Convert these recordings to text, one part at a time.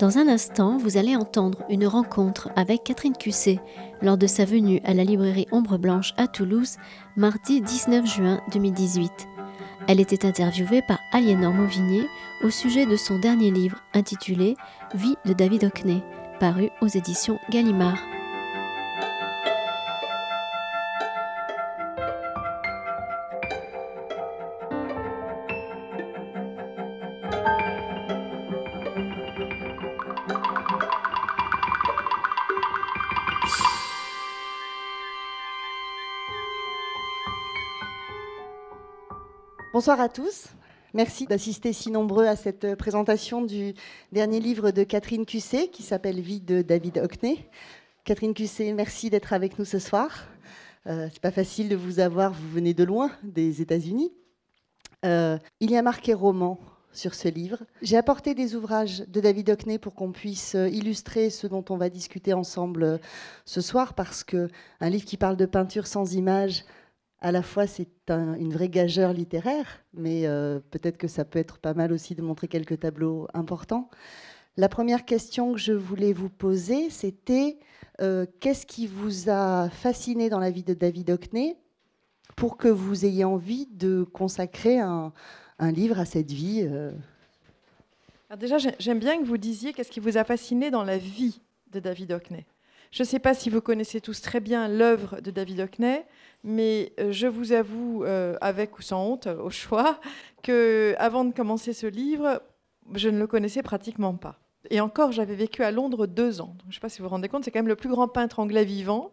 Dans un instant, vous allez entendre une rencontre avec Catherine Cusset lors de sa venue à la librairie Ombre Blanche à Toulouse, mardi 19 juin 2018. Elle était interviewée par Aliénor Mauvigné au sujet de son dernier livre intitulé Vie de David Hockney, paru aux éditions Gallimard. Bonsoir à tous. Merci d'assister si nombreux à cette euh, présentation du dernier livre de Catherine Cusset qui s'appelle Vie de David Hockney. Catherine Cusset, merci d'être avec nous ce soir. Euh, C'est pas facile de vous avoir, vous venez de loin, des États-Unis. Euh, il y a marqué roman sur ce livre. J'ai apporté des ouvrages de David Hockney pour qu'on puisse euh, illustrer ce dont on va discuter ensemble ce soir, parce que un livre qui parle de peinture sans images, à la fois c'est une vraie gageure littéraire, mais euh, peut-être que ça peut être pas mal aussi de montrer quelques tableaux importants. La première question que je voulais vous poser, c'était euh, qu'est-ce qui vous a fasciné dans la vie de David Hockney pour que vous ayez envie de consacrer un, livre à cette vie euh? Alors Déjà, j'aime bien que vous disiez qu'est-ce qui vous a fasciné dans la vie de David Hockney. Je ne sais pas si vous connaissez tous très bien l'œuvre de David Hockney, mais euh, je vous avoue, euh, avec ou sans honte, au choix, que avant de commencer ce livre, je ne le connaissais pratiquement pas. Et encore, j'avais vécu à Londres deux ans. Je ne sais pas si vous vous rendez compte, c'est quand même le plus grand peintre anglais vivant.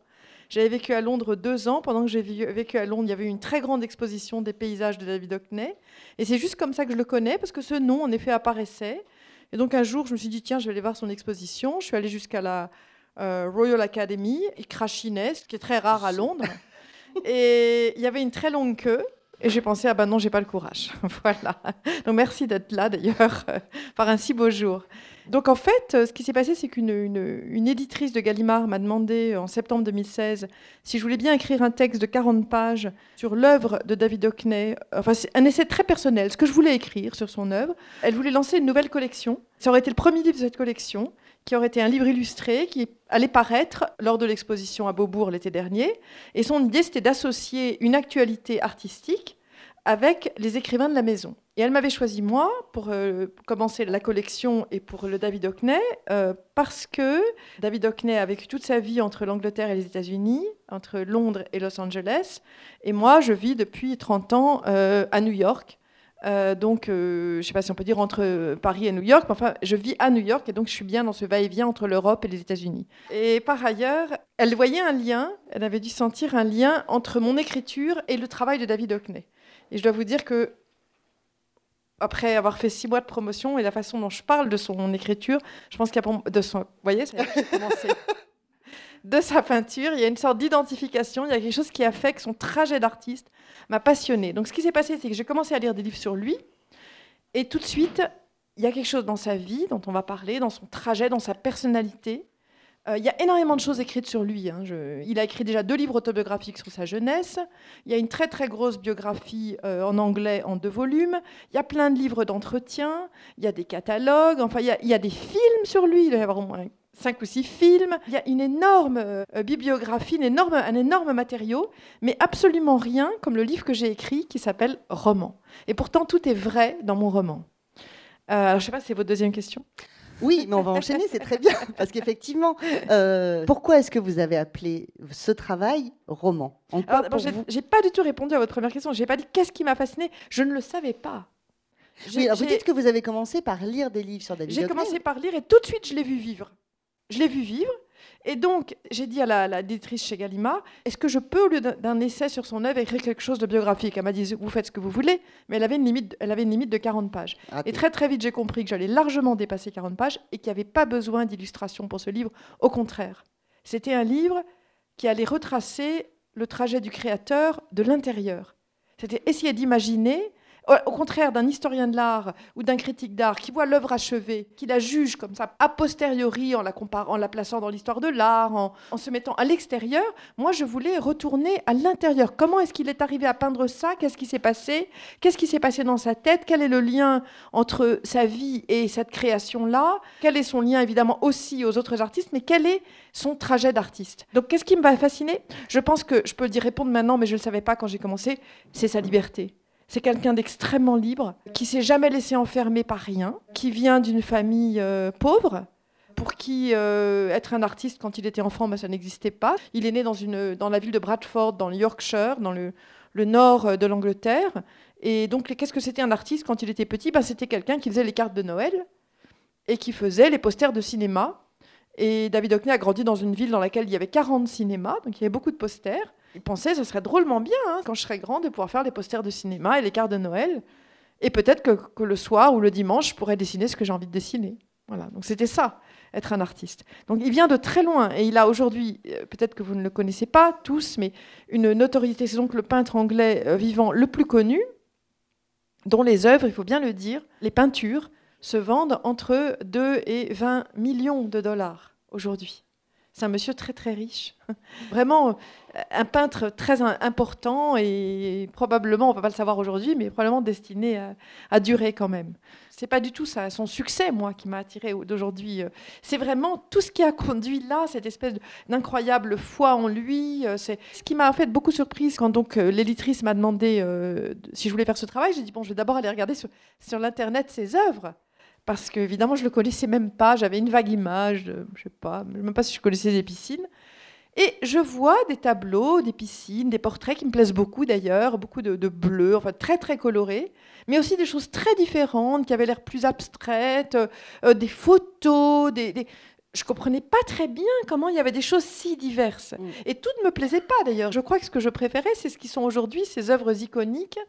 J'avais vécu à Londres deux ans. Pendant que j'ai vécu à Londres, il y avait eu une très grande exposition des paysages de David Hockney. Et c'est juste comme ça que je le connais, parce que ce nom, en effet, apparaissait. Et donc un jour, je me suis dit, tiens, je vais aller voir son exposition. Je suis allée jusqu'à la euh, Royal Academy, il crachinait, ce qui est très rare à Londres. Et il y avait une très longue queue. Et j'ai pensé, ah ben non, j'ai pas le courage. voilà. Donc merci d'être là d'ailleurs, par un si beau jour. Donc en fait, ce qui s'est passé, c'est qu'une une, éditrice de Gallimard m'a demandé en septembre 2016 si je voulais bien écrire un texte de 40 pages sur l'œuvre de David Hockney. Enfin, c'est un essai très personnel, ce que je voulais écrire sur son œuvre. Elle voulait lancer une nouvelle collection. Ça aurait été le premier livre de cette collection qui aurait été un livre illustré qui allait paraître lors de l'exposition à Beaubourg l'été dernier. Et son idée, c'était d'associer une actualité artistique avec les écrivains de la maison. Et elle m'avait choisi moi pour euh, commencer la collection et pour le David Hockney, euh, parce que David Hockney a vécu toute sa vie entre l'Angleterre et les États-Unis, entre Londres et Los Angeles. Et moi, je vis depuis 30 ans euh, à New York. Euh, donc, euh, je ne sais pas si on peut dire entre Paris et New York, mais enfin, je vis à New York et donc je suis bien dans ce va-et-vient entre l'Europe et les États-Unis. Et par ailleurs, elle voyait un lien, elle avait dû sentir un lien entre mon écriture et le travail de David Hockney. Et je dois vous dire que, après avoir fait six mois de promotion et la façon dont je parle de son écriture, je pense qu'il y a de son. Vous voyez, ça a commencé. de sa peinture, il y a une sorte d'identification, il y a quelque chose qui a fait que son trajet d'artiste m'a passionné. Donc ce qui s'est passé, c'est que j'ai commencé à lire des livres sur lui, et tout de suite, il y a quelque chose dans sa vie dont on va parler, dans son trajet, dans sa personnalité. Euh, il y a énormément de choses écrites sur lui. Hein. il a écrit déjà deux livres autobiographiques sur sa jeunesse. Il y a une très très grosse biographie euh, en anglais en deux volumes. Il y a plein de livres d'entretien. Il y a des catalogues. Enfin, il y a, il y a des films sur lui. Il doit y avoir au moins cinq ou six films. Il y a une énorme euh, bibliographie, énorme, un énorme matériau, mais absolument rien comme le livre que j'ai écrit qui s'appelle Roman. Et pourtant, tout est vrai dans mon roman. Euh, je ne sais pas, c'est votre deuxième question oui, mais on va enchaîner, c'est très bien. Parce qu'effectivement, euh, pourquoi est-ce que vous avez appelé ce travail roman? J'ai pas du tout répondu à votre première question. J'ai pas dit qu'est-ce qui m'a fasciné. Je ne le savais pas. Oui, vous dites que vous avez commencé par lire des livres sur David J'ai commencé par lire et tout de suite je l'ai vu vivre. Je l'ai vu vivre. Et donc, j'ai dit à la, la chez Gallimard, est-ce que je peux, au lieu d'un essai sur son œuvre, écrire quelque chose de biographique? Elle m'a dit, vous faites ce que vous voulez, mais elle avait une limite, elle avait une limite de 40 pages. Ah, et très très vite, j'ai compris que j'allais largement dépasser 40 pages et qu'il n'y avait pas besoin d'illustration pour ce livre. Au contraire, c'était un livre qui allait retracer le trajet du créateur de l'intérieur. C'était essayer d'imaginer au contraire d'un historien de l'art ou d'un critique d'art qui voit l'œuvre achevée, qui la juge comme ça a posteriori en la comparant, en la plaçant dans l'histoire de l'art, en, se mettant à l'extérieur, moi je voulais retourner à l'intérieur. Comment est-ce qu'il est arrivé à peindre ça? Qu'est-ce qui s'est passé? Qu'est-ce qui s'est passé dans sa tête? Quel est le lien entre sa vie et cette création-là? Quel est son lien évidemment aussi aux autres artistes? Mais quel est son trajet d'artiste? Donc qu'est-ce qui me va fasciner? Je pense que je peux y répondre maintenant, mais je ne le savais pas quand j'ai commencé, c'est sa liberté. C'est quelqu'un d'extrêmement libre, qui s'est jamais laissé enfermer par rien, qui vient d'une famille euh, pauvre, pour qui euh, être un artiste quand il était enfant, bah, ça n'existait pas. Il est né dans, la ville de Bradford, dans le Yorkshire, dans le, nord euh, de l'Angleterre. Et donc, qu'est-ce que c'était un artiste quand il était petit? Bah, C'était quelqu'un qui faisait les cartes de Noël et qui faisait les posters de cinéma. Et David Hockney a grandi dans une ville dans laquelle il y avait 40 cinémas, donc il y avait beaucoup de posters. Il pensait ce serait drôlement bien, hein, quand je serais grand, de pouvoir faire les posters de cinéma et les cartes de Noël. Et peut-être que, le soir ou le dimanche, je pourrais dessiner ce que j'ai envie de dessiner. Voilà, donc c'était ça, être un artiste. Donc il vient de très loin et il a aujourd'hui, euh, peut-être que vous ne le connaissez pas tous, mais une notoriété. C'est donc le peintre anglais euh, vivant le plus connu, dont les œuvres, il faut bien le dire, les peintures, se vendent entre 2 et 20 millions de dollars aujourd'hui. C'est un monsieur très très riche. Vraiment un peintre très important et probablement, on ne va pas le savoir aujourd'hui, mais probablement destiné à, durer quand même. C'est pas du tout ça, son succès, moi, qui m'a attiré d'aujourd'hui. C'est vraiment tout ce qui a conduit là, cette espèce d'incroyable foi en lui. C'est ce qui m'a fait beaucoup surprise quand donc euh, l'élitrice m'a demandé euh, si je voulais faire ce travail. J'ai dit bon, je vais d'abord aller regarder sur, l'internet ses œuvres parce que évidemment je le connaissais même pas, j'avais une vague image, je je sais pas, même pas si je connaissais des piscines. Et je vois des tableaux, des piscines, des portraits qui me plaisent beaucoup d'ailleurs, beaucoup de, bleu, enfin très très colorés, mais aussi des choses très différentes qui avaient l'air plus abstraites, euh, des photos, des, des, je comprenais pas très bien comment il y avait des choses si diverses. Mm. Et tout ne me plaisait pas d'ailleurs. Je crois que ce que je préférais, c'est ce qui sont aujourd'hui ces œuvres iconiques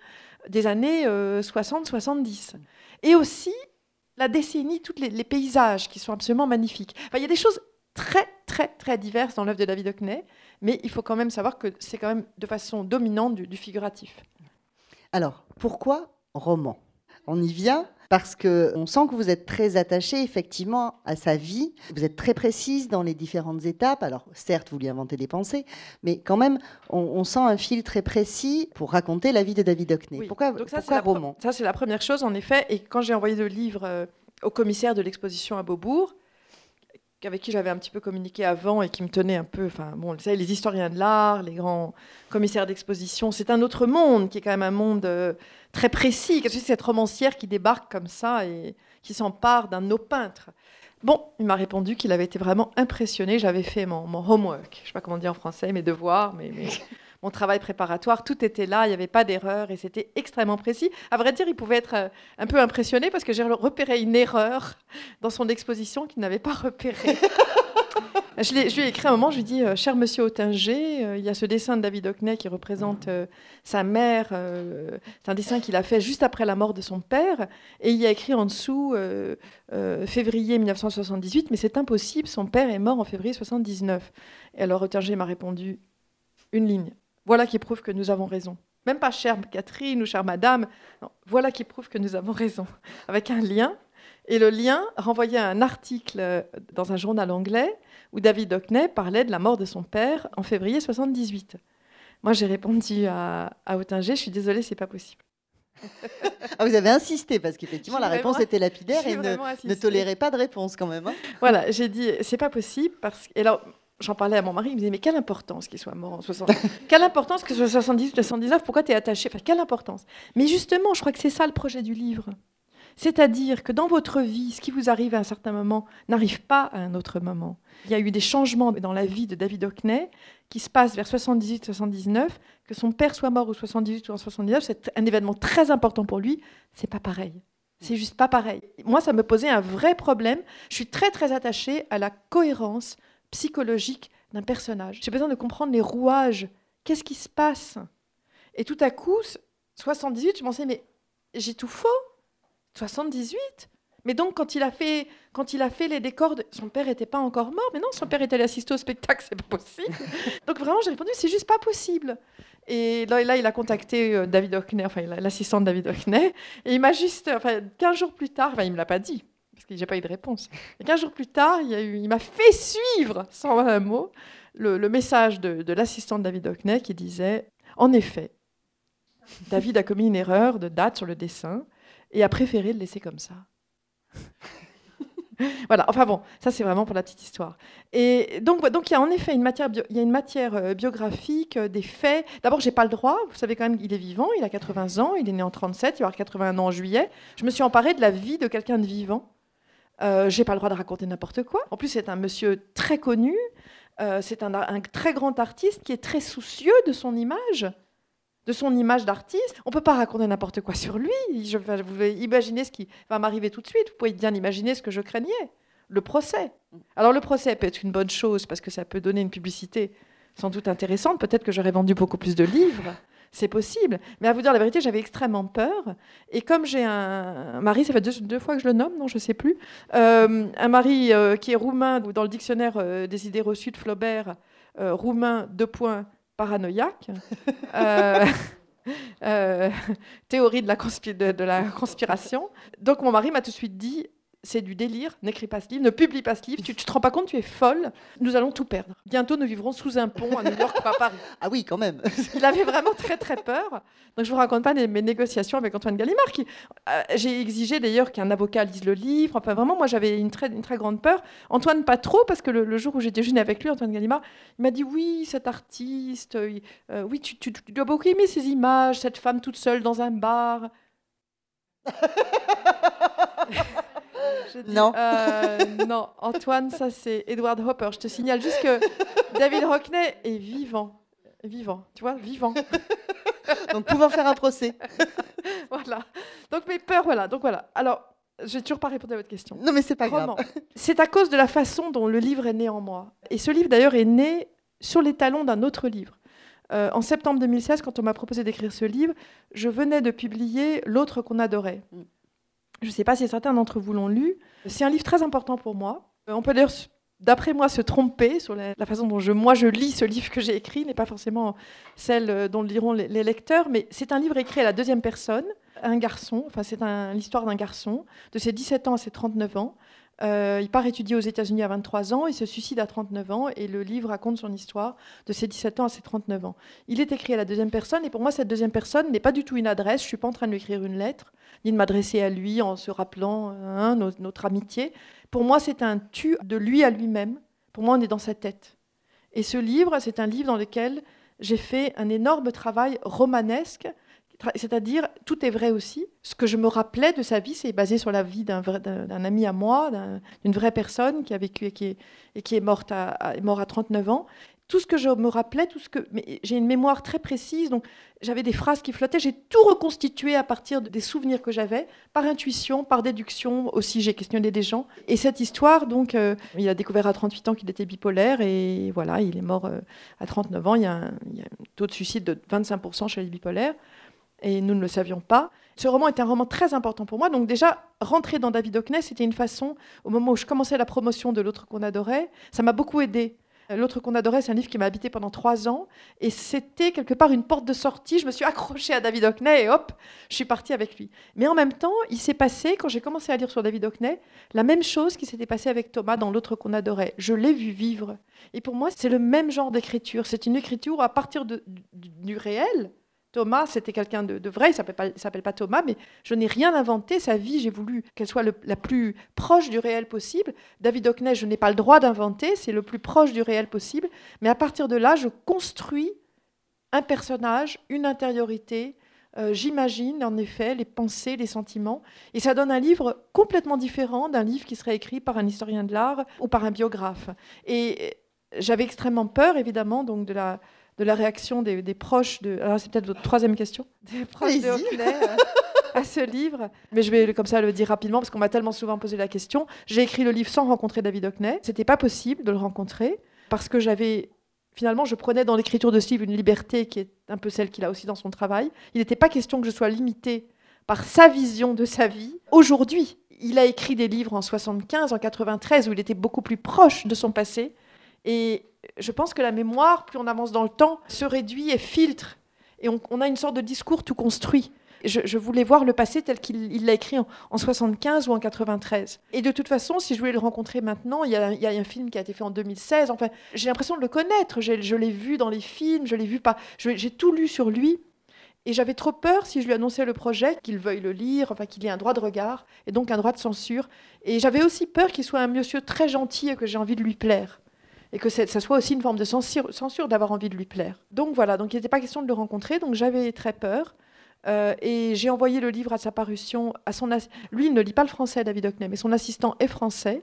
des années 60-70. Euh, Et aussi la décennie, tous les, paysages qui sont absolument magnifiques. il y a des choses très, très, très diverses dans l'œuvre de David Hockney, mais il faut quand même savoir que c'est quand même de façon dominante du, du figuratif. Alors, pourquoi roman? On y vient parce qu'on sent que vous êtes très attaché effectivement à sa vie. Vous êtes très précise dans les différentes étapes. Alors certes, vous lui inventez des pensées, mais quand même, on, sent un fil très précis pour raconter la vie de David Hockney. Pourquoi, Donc ça, pourquoi roman? Ça, c'est la première chose, en effet. Et quand j'ai envoyé le livre euh, au commissaire de l'exposition à Beaubourg, avec qui j'avais un petit peu communiqué avant et qui me tenait un peu, enfin bon, vous savez, les historiens de l'art, les grands commissaires d'exposition, c'est un autre monde qui est quand même un monde euh, très précis. Qu'est-ce que c'est cette romancière qui débarque comme ça et qui s'empare d'un de nos peintres Bon, il m'a répondu qu'il avait été vraiment impressionné. J'avais fait mon, homework, je ne sais pas comment dire en français, mes devoirs, mais, mon travail préparatoire, tout était là, il n'y avait pas d'erreur et c'était extrêmement précis. À vrai dire, il pouvait être euh, un peu impressionné parce que j'ai repéré une erreur dans son exposition qu'il n'avait pas repérée. Je, lui ai écrit un moment, je lui ai dit, euh, cher monsieur Autinger, euh, il y a ce dessin de David Hockney qui représente euh, sa mère. c'est un dessin qu'il a fait juste après la mort de son père. Et il y a écrit en dessous février 1978, mais c'est impossible, son père est mort en février 79. Et alors Autinger m'a répondu une ligne. Voilà qui prouve que nous avons raison. Même pas chère Catherine ou chère madame. voilà qui prouve que nous avons raison. Avec un lien. Et le lien renvoyait à un article dans un journal anglais où David Hockney parlait de la mort de son père en février 78. Moi, j'ai répondu à, à Autinger, je suis désolée, c'est pas possible. ah, vous avez insisté parce qu'effectivement la réponse était lapidaire et ne, ne, tolérait pas de réponse quand même. Hein. Voilà, j'ai dit c'est pas possible parce que alors j'en parlais à mon mari, il me disait mais quelle importance qu'il soit mort en 70 Quelle importance que ce soit 78 79 Pourquoi tu es attaché? Enfin quelle importance? Mais justement, je crois que c'est ça le projet du livre. C'est-à-dire que dans votre vie, ce qui vous arrive à un certain moment n'arrive pas à un autre moment. Il y a eu des changements dans la vie de David Hockney qui se passent vers 78-79. Que son père soit mort ou 78 ou en 79, c'est un événement très important pour lui. C'est pas pareil. C'est juste pas pareil. Moi, ça me posait un vrai problème. Je suis très très attachée à la cohérence psychologique d'un personnage. J'ai besoin de comprendre les rouages. Qu'est-ce qui se passe? Et tout à coup, 78, je pensais, mais j'ai tout faux? 78 Mais donc, quand il a fait, quand il a fait les décors, son père n'était pas encore mort. Mais non, son père était allé assister au spectacle, c'est pas possible. donc vraiment, j'ai répondu, c'est juste pas possible. Et là, là, il a contacté euh, David Hockney, enfin l'assistant de David Hockney, et il m'a juste, enfin 15 jours plus tard, enfin il me l'a pas dit, parce que j'ai pas eu de réponse. Et 15 jours plus tard, il, il m'a fait suivre, sans un mot, le, message de, de l'assistant de David Hockney qui disait, en effet, David a commis une erreur de date sur le dessin et a préféré le laisser comme ça. voilà, enfin bon, ça c'est vraiment pour la petite histoire. Et donc, donc il y a en effet une matière, il y a une matière euh, biographique, euh, des faits. D'abord, j'ai pas le droit, vous savez quand même qu'il est vivant, il a 80 ans, il est né en 37, il va avoir 81 ans en juillet. Je me suis emparée de la vie de quelqu'un de vivant. Euh, j'ai pas le droit de raconter n'importe quoi. En plus, c'est un monsieur très connu, euh, c'est un, très grand artiste qui est très soucieux de son image de son image d'artiste. On peut pas raconter n'importe quoi sur lui. Je, vous pouvez imaginer ce qui va m'arriver tout de suite. Vous pouvez bien imaginer ce que je craignais. Le procès. Alors le procès peut être une bonne chose parce que ça peut donner une publicité sans doute intéressante. Peut-être que j'aurais vendu beaucoup plus de livres. C'est possible. Mais à vous dire la vérité, j'avais extrêmement peur. Et comme j'ai un, mari, ça fait deux, fois que je le nomme, non, je ne sais plus, euh, un mari euh, qui est roumain, dans le dictionnaire euh, des idées reçues de Flaubert, roumain, deux points, paranoïaque. Théorie de la, conspiration. Donc mon mari m'a tout de suite dit c'est du délire, n'écris pas ce livre, ne publie pas ce livre, tu, ne te rends pas compte, tu es folle, nous allons tout perdre. Bientôt, nous vivrons sous un pont à New York ou à Paris. Ah oui, quand même. Il avait vraiment très très peur. Donc je vous raconte pas mes négociations avec Antoine Gallimard. Euh, j'ai exigé d'ailleurs qu'un avocat lise le livre. Enfin vraiment, moi j'avais une très, une très grande peur. Antoine pas trop, parce que le, jour où j'ai déjeuné avec lui, Antoine Gallimard, il m'a dit oui, cet artiste, euh, euh, oui, tu, tu dois beaucoup aimer ces images, cette femme toute seule dans un bar. non. Euh, non, Antoine, ça c'est Edward Hopper. Je te signale juste que David Hockney est vivant. Vivant, tu vois, vivant. Donc pouvant faire un procès. voilà. Donc mes peurs, voilà. Donc voilà. Alors, j'ai toujours pas répondu à votre question. Non, mais c'est pas grave. C'est à cause de la façon dont le livre est né en moi. Et ce livre, d'ailleurs, est né sur les talons d'un autre livre. Euh, en septembre 2016, quand on m'a proposé d'écrire ce livre, je venais de publier L'autre qu'on adorait. Mm. Je ne sais pas si certains d'entre vous l'ont lu. C'est un livre très important pour moi. Euh, on peut d'ailleurs, d'après moi, se tromper sur la, façon dont je, moi je lis ce livre que j'ai écrit, n'est pas forcément celle euh, dont le liront les, lecteurs, mais c'est un livre écrit à la deuxième personne, un garçon, enfin c'est l'histoire d'un garçon, de ses 17 ans à ses 39 ans. Euh, il part étudier aux États-Unis à 23 ans, il se suicide à 39 ans, et le livre raconte son histoire de ses 17 ans à ses 39 ans. Il est écrit à la deuxième personne, et pour moi, cette deuxième personne n'est pas du tout une adresse, je suis pas en train de lui écrire une lettre, ni de m'adresser à lui en se rappelant hein, notre, amitié. Pour moi, c'est un tu de lui à lui-même. Pour moi, on est dans sa tête. Et ce livre, c'est un livre dans lequel j'ai fait un énorme travail romanesque, c'est-à-dire tout est vrai aussi. Ce que je me rappelais de sa vie, c'est basé sur la vie d'un ami à moi, d'une vraie personne qui a vécu et qui est, morte à, mort à 39 ans tout ce que je me rappelais, tout ce que j'ai une mémoire très précise, donc j'avais des phrases qui flottaient, j'ai tout reconstitué à partir des souvenirs que j'avais, par intuition, par déduction, aussi j'ai questionné des gens. Et cette histoire, donc, euh, il a découvert à 38 ans qu'il était bipolaire, et voilà, il est mort euh, à 39 ans, il y, a un, taux de suicide de 25% chez les bipolaires, et nous ne le savions pas. Ce roman est un roman très important pour moi, donc déjà, rentrer dans David Hockney, c'était une façon, au moment où je commençais la promotion de l'autre qu'on adorait, ça m'a beaucoup aidé L'autre qu'on adorait, c'est un livre qui m'a habité pendant trois ans. Et c'était quelque part une porte de sortie. Je me suis accrochée à David Hockney et hop, je suis partie avec lui. Mais en même temps, il s'est passé, quand j'ai commencé à lire sur David Hockney, la même chose qui s'était passée avec Thomas dans L'autre qu'on adorait. Je l'ai vu vivre. Et pour moi, c'est le même genre d'écriture. C'est une écriture à partir du réel, Thomas, c'était quelqu'un de, vrai, il ne s'appelle pas Thomas, mais je n'ai rien inventé. Sa vie, j'ai voulu qu'elle soit la plus proche du réel possible. David Hockney, je n'ai pas le droit d'inventer, c'est le plus proche du réel possible. Mais à partir de là, je construis un personnage, une intériorité. Euh, j'imagine en effet les pensées, les sentiments. Et ça donne un livre complètement différent d'un livre qui serait écrit par un historien de l'art ou par un biographe. Et j'avais extrêmement peur, évidemment, donc de la de la réaction des, proches de. Alors, c'est peut-être votre troisième question. Des proches de Hockney euh, à ce livre. Mais je vais comme ça le dire rapidement parce qu'on m'a tellement souvent posé la question. J'ai écrit le livre sans rencontrer David Hockney. C'était pas possible de le rencontrer parce que j'avais. Finalement, je prenais dans l'écriture de ce livre une liberté qui est un peu celle qu'il a aussi dans son travail. Il n'était pas question que je sois limitée par sa vision de sa vie aujourd'hui il a écrit des livres en 75, en 93, où il était beaucoup plus proche de son passé. Et je pense que la mémoire, plus on avance dans le temps, se réduit et filtre. Et on, a une sorte de discours tout construit. Je, voulais voir le passé tel qu'il l'a écrit en, 75 ou en 93. Et de toute façon, si je voulais le rencontrer maintenant, il y, a, un film qui a été fait en 2016. Enfin, j'ai l'impression de le connaître. Je l'ai vu dans les films, je l'ai vu pas. J'ai tout lu sur lui. Et j'avais trop peur, si je lui annonçais le projet, qu'il veuille le lire, enfin qu'il ait un droit de regard, et donc un droit de censure. Et j'avais aussi peur qu'il soit un monsieur très gentil et que j'ai envie de lui plaire. Et que ça soit aussi une forme de censure, d'avoir envie de lui plaire. Donc voilà, donc il n'était pas question de le rencontrer, donc j'avais très peur. Euh, et j'ai envoyé le livre à sa parution à son lui il ne lit pas le français David Hockney mais son assistant est français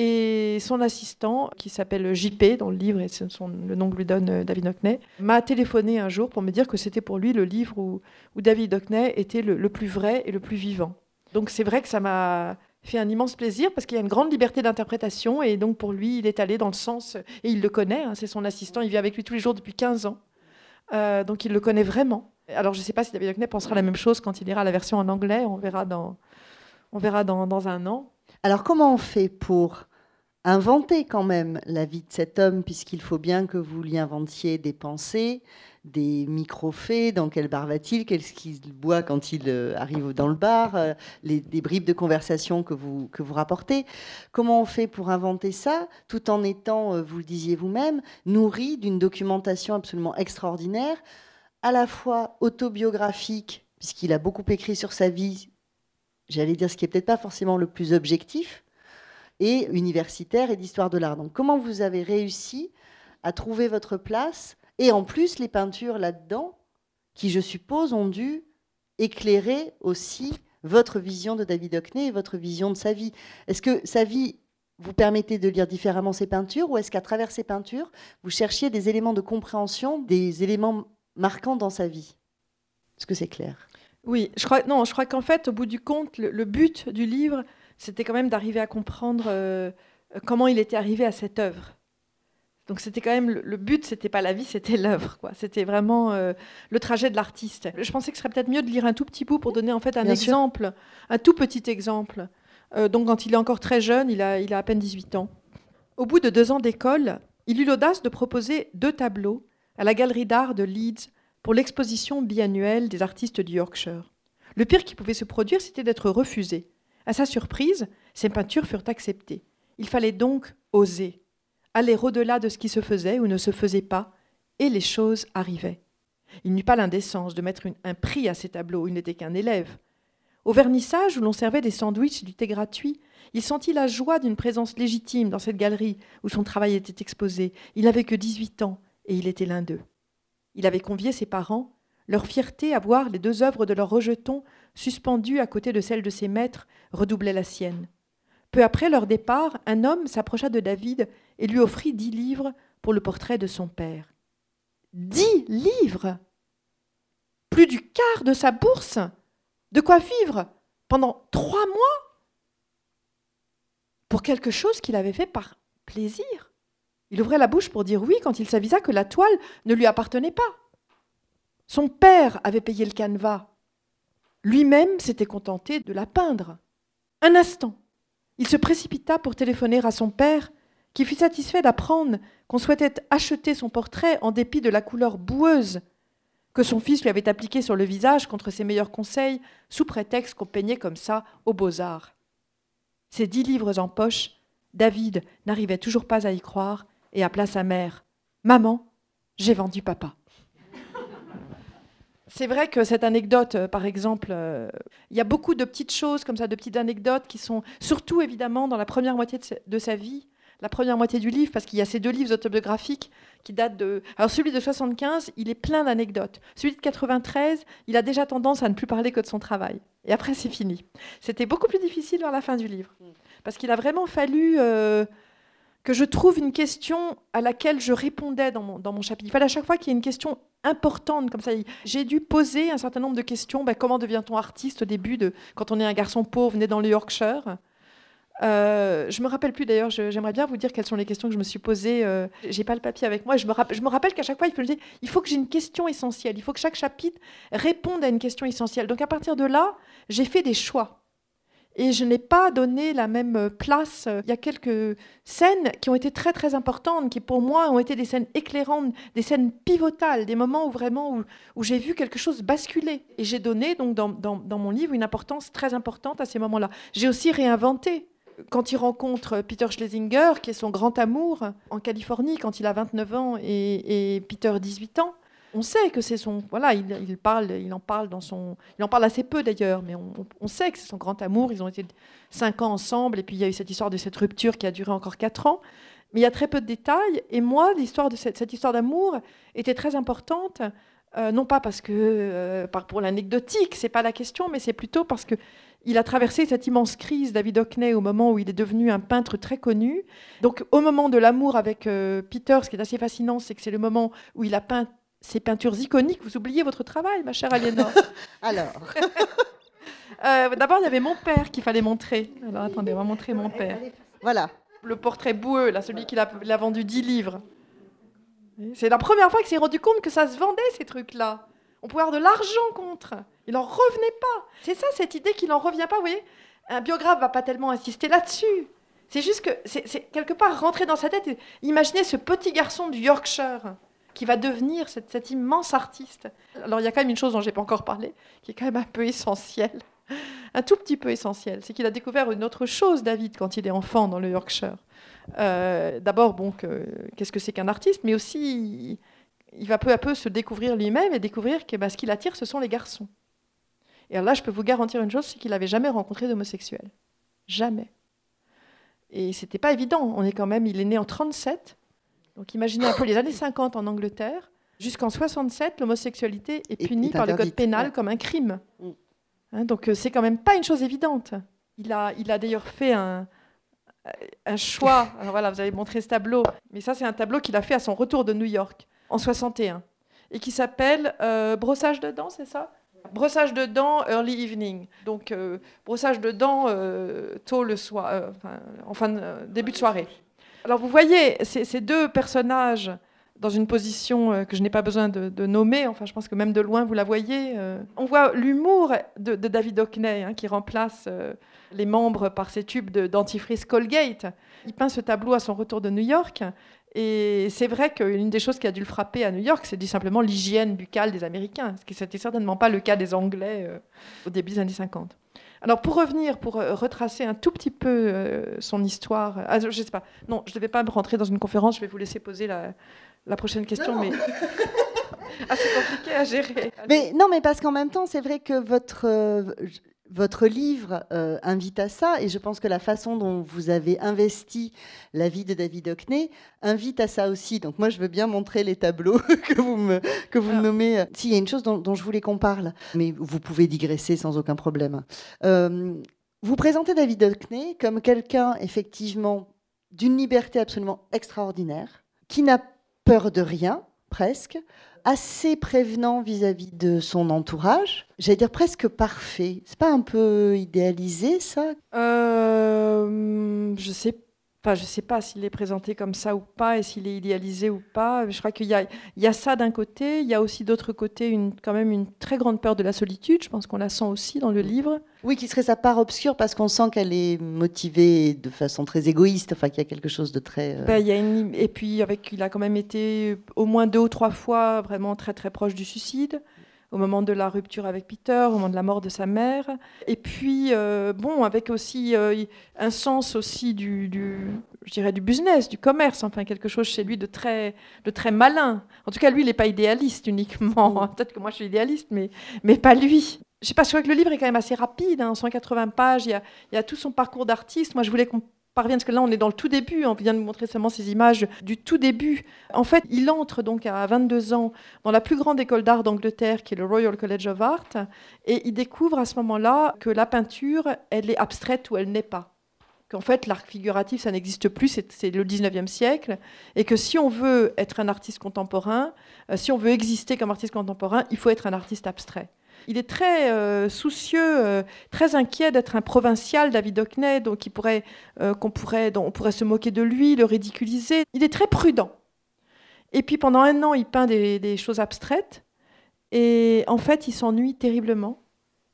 et son assistant, qui s'appelle JP dans le livre, et le nom que lui donne euh, David Hockney, m'a téléphoné un jour pour me dire que c'était pour lui le livre où, David Hockney était le, plus vrai et le plus vivant. Donc c'est vrai que ça m'a fait un immense plaisir parce qu'il y a une grande liberté d'interprétation et donc pour lui, il est allé dans le sens, et il le connaît, hein, c'est son assistant, il vit avec lui tous les jours depuis 15 ans, euh, donc il le connaît vraiment. Alors je ne sais pas si David Hockney pensera la même chose quand il lira la version en anglais, on verra dans, on verra dans, dans un an. Alors comment on fait pour inventer quand même la vie de cet homme, puisqu'il faut bien que vous lui inventiez des pensées, des micro-faits, dans quel bar va-t-il, qu'est-ce qu'il boit quand il euh, arrive dans le bar, euh, les, des bribes de conversation que vous, que vous rapportez. Comment on fait pour inventer ça, tout en étant, euh, vous le disiez vous-même, nourri d'une documentation absolument extraordinaire, à la fois autobiographique, puisqu'il a beaucoup écrit sur sa vie, j'allais dire ce qui n'est peut-être pas forcément le plus objectif, et universitaire et d'histoire de l'art. Donc comment vous avez réussi à trouver votre place et en plus les peintures là-dedans qui je suppose ont dû éclairer aussi votre vision de David Hockney et votre vision de sa vie. Est-ce que sa vie vous permettait de lire différemment ses peintures ou est-ce qu'à travers ses peintures, vous cherchiez des éléments de compréhension, des éléments marquants dans sa vie? Est-ce que c'est clair? Oui, je crois, non, je crois qu'en fait, au bout du compte, le but du livre, c'était quand même d'arriver à comprendre euh, comment il était arrivé à cette œuvre. Donc c'était quand même le, but, c'était pas la vie, c'était l'œuvre, quoi. C'était vraiment euh, le trajet de l'artiste. Je pensais que ce serait peut-être mieux de lire un tout petit bout pour donner en fait un exemple, un tout petit exemple. Euh, donc quand il est encore très jeune, il a, il a à peine 18 ans. Au bout de deux ans d'école, il eut l'audace de proposer deux tableaux à la galerie d'art de Leeds pour l'exposition biannuelle des artistes du Yorkshire. Le pire qui pouvait se produire, c'était d'être refusé. À sa surprise, ces peintures furent acceptées. Il fallait donc oser, aller au-delà de ce qui se faisait ou ne se faisait pas, et les choses arrivaient. Il n'eut pas l'indécence de mettre un prix à ces tableaux, il n'était qu'un élève. Au vernissage, où l'on servait des sandwichs et du thé gratuit, il sentit la joie d'une présence légitime dans cette galerie où son travail était exposé. Il n'avait que 18 ans et il était l'un d'eux. Il avait convié ses parents, leur fierté à voir les deux œuvres de leur rejeton suspendue à côté de celle de ses maîtres, redoublait la sienne. Peu après leur départ, un homme s'approcha de David et lui offrit dix livres pour le portrait de son père. Dix livres Plus du quart de sa bourse De quoi vivre pendant trois mois Pour quelque chose qu'il avait fait par plaisir. Il ouvrait la bouche pour dire oui quand il s'avisa que la toile ne lui appartenait pas. Son père avait payé le canevas lui-même s'était contenté de la peindre. Un instant, il se précipita pour téléphoner à son père, qui fut satisfait d'apprendre qu'on souhaitait acheter son portrait en dépit de la couleur boueuse que son fils lui avait appliquée sur le visage contre ses meilleurs conseils, sous prétexte qu'on peignait comme ça aux beaux-arts. Ses dix livres en poche, David n'arrivait toujours pas à y croire et appela sa mère. Maman, j'ai vendu papa. C'est vrai que cette anecdote, euh, par exemple, euh, il y a beaucoup de petites choses comme ça, de petites anecdotes qui sont surtout évidemment dans la première moitié de sa, vie, la première moitié du livre, parce qu'il y a ces deux livres autobiographiques qui datent de. Alors celui de 75, il est plein d'anecdotes. Celui de 93, il a déjà tendance à ne plus parler que de son travail. Et après, c'est fini. C'était beaucoup plus difficile vers la fin du livre, parce qu'il a vraiment fallu. Euh, que je trouve une question à laquelle je répondais dans mon, dans mon chapitre. Il fallait à chaque fois qu'il y ait une question importante comme ça. J'ai dû poser un certain nombre de questions. Ben, comment devient-on artiste au début, de, quand on est un garçon pauvre né dans le Yorkshire? Euh, je me rappelle plus d'ailleurs, j'aimerais bien vous dire quelles sont les questions que je me suis posées. Euh, j'ai pas le papier avec moi. Je me, rappelle, qu'à chaque fois, il faut, il faut que j'ai une question essentielle. Il faut que chaque chapitre réponde à une question essentielle. Donc à partir de là, j'ai fait des choix. Et je n'ai pas donné la même place. Il y a quelques scènes qui ont été très très importantes, qui pour moi ont été des scènes éclairantes, des scènes pivotales, des moments où vraiment où, j'ai vu quelque chose basculer. Et j'ai donné donc dans, mon livre une importance très importante à ces moments-là. J'ai aussi réinventé. Quand il rencontre Peter Schlesinger, qui est son grand amour en Californie, quand il a 29 ans et, et Peter 18 ans, on sait que c'est son voilà il, parle il en parle dans son il en parle assez peu d'ailleurs mais on, sait que c'est son grand amour ils ont été cinq ans ensemble et puis il y a eu cette histoire de cette rupture qui a duré encore quatre ans mais il y a très peu de détails et moi l'histoire de cette, histoire d'amour était très importante euh, non pas parce que euh, pour l'anecdotique c'est pas la question mais c'est plutôt parce que il a traversé cette immense crise, David Hockney, au moment où il est devenu un peintre très connu. Donc, au moment de l'amour avec euh, Peter, ce qui est assez fascinant, c'est que c'est le moment où il a peint ces peintures iconiques, vous oubliez votre travail, ma chère Aliénor. Alors euh, D'abord, il y avait mon père qu'il fallait montrer. Alors attendez, on va montrer mon père. Voilà. Le portrait boueux, là, celui qui a, vendu 10 livres. C'est la première fois qu'il s'est rendu compte que ça se vendait, ces trucs-là. On pouvait avoir de l'argent contre. Il n'en revenait pas. C'est ça, cette idée qu'il n'en revient pas. Vous voyez Un biographe va pas tellement insister là-dessus. C'est juste que c'est quelque part rentrer dans sa tête. Et imaginer ce petit garçon du Yorkshire qui va devenir cet, immense artiste. Alors il y a quand même une chose dont j'ai pas encore parlé, qui est quand même un peu essentielle, un tout petit peu essentielle, c'est qu'il a découvert une autre chose, David, quand il est enfant dans le Yorkshire. Euh, d'abord, bon, qu'est-ce que c'est qu'un artiste, mais aussi il, va peu à peu se découvrir lui-même et découvrir que bah, ce qui l'attire, ce sont les garçons. Et là, je peux vous garantir une chose, c'est qu'il n'avait jamais rencontré d'homosexuel. Jamais. Et c'était pas évident. On est quand même, il est né en 37. Donc imaginez un peu les années 50 en Angleterre. Jusqu'en 67, l'homosexualité est punie par le code pénal comme un crime. Mm. Hein, donc euh, c'est quand même pas une chose évidente. Il a, il a d'ailleurs fait un, un choix. Alors voilà, vous avez montré ce tableau, mais ça c'est un tableau qu'il a fait à son retour de New York en 61 et qui s'appelle euh, brossage de dents, c'est ça? Brossage de dents early evening. Donc euh, brossage de dents tôt le soir, enfin début de soirée. Alors vous voyez ces, deux personnages dans une position euh, que je n'ai pas besoin de, nommer, enfin je pense que même de loin vous la voyez. Euh. On voit l'humour de, David Hockney hein, qui remplace euh, les membres par ces tubes de dentifrice Colgate. Il peint ce tableau à son retour de New York. Et c'est vrai qu'une des choses qui a dû le frapper à New York, c'est dit simplement l'hygiène buccale des Américains, ce qui n'était certainement pas le cas des Anglais au début des années 50. Alors pour revenir, pour euh, retracer un tout petit peu euh, son histoire, ah, je ne sais pas, non, je ne devais pas me rentrer dans une conférence, je vais vous laisser poser la, prochaine question, mais ah, c'est compliqué à gérer. Mais non, mais parce qu'en même temps, c'est vrai que votre, euh, votre livre euh, invite à ça, et je pense que la façon dont vous avez investi la vie de David Hockney invite à ça aussi. Donc moi, je veux bien montrer les tableaux que vous me, que vous nommez. S'il y a une chose dont, je voulais qu'on parle, mais vous pouvez digresser sans aucun problème. Euh, vous présentez David Hockney comme quelqu'un, effectivement, d'une liberté absolument extraordinaire, qui n'a peur de rien, presque, assez prévenant vis-à-vis de son entourage. J'allais dire presque parfait. C'est pas un peu idéalisé ça? Euh, Je sais Enfin, je ne sais pas s'il est présenté comme ça ou pas et s'il est idéalisé ou pas. Je crois qu'il y, y a, ça d'un côté, il y a aussi d'autre côté une, quand même une très grande peur de la solitude. Je pense qu'on la sent aussi dans le livre. Oui, qui serait sa part obscure parce qu'on sent qu'elle est motivée de façon très égoïste, enfin qu'il y a quelque chose de très... Euh, ben, il y a une... Et puis avec, il a quand même été au moins deux ou trois fois vraiment très très proche du suicide au moment de la rupture avec Peter, au moment de la mort de sa mère. Et puis, euh, bon, avec aussi euh, un sens aussi du, je dirais, du business, du commerce, enfin quelque chose chez lui de très, de très malin. En tout cas, lui, il n'est pas idéaliste uniquement. Mm. Peut-être que moi, je suis idéaliste, mais, mais pas lui. Je sais pas, je crois que le livre est quand même assez rapide, hein, 180 pages, il y, a, il y a tout son parcours d'artiste. Moi, je voulais qu'on parce que là on est dans le tout début, on vient de montrer seulement ces images du tout début. En fait, il entre donc à 22 ans dans la plus grande école d'art d'Angleterre, qui est le Royal College of Art, et il découvre à ce moment-là que la peinture, elle est abstraite ou elle n'est pas qu'en fait l'art figuratif ça n'existe plus, c'est le 19e siècle, et que si on veut être un artiste contemporain, euh, si on veut exister comme artiste contemporain, il faut être un artiste abstrait. Il est très euh, soucieux, euh, très inquiet d'être un provincial, David Hockney, donc euh, qu'on pourrait, dont on pourrait se moquer de lui, le ridiculiser. Il est très prudent. Et puis pendant un an, il peint des, choses abstraites, et en fait, il s'ennuie terriblement,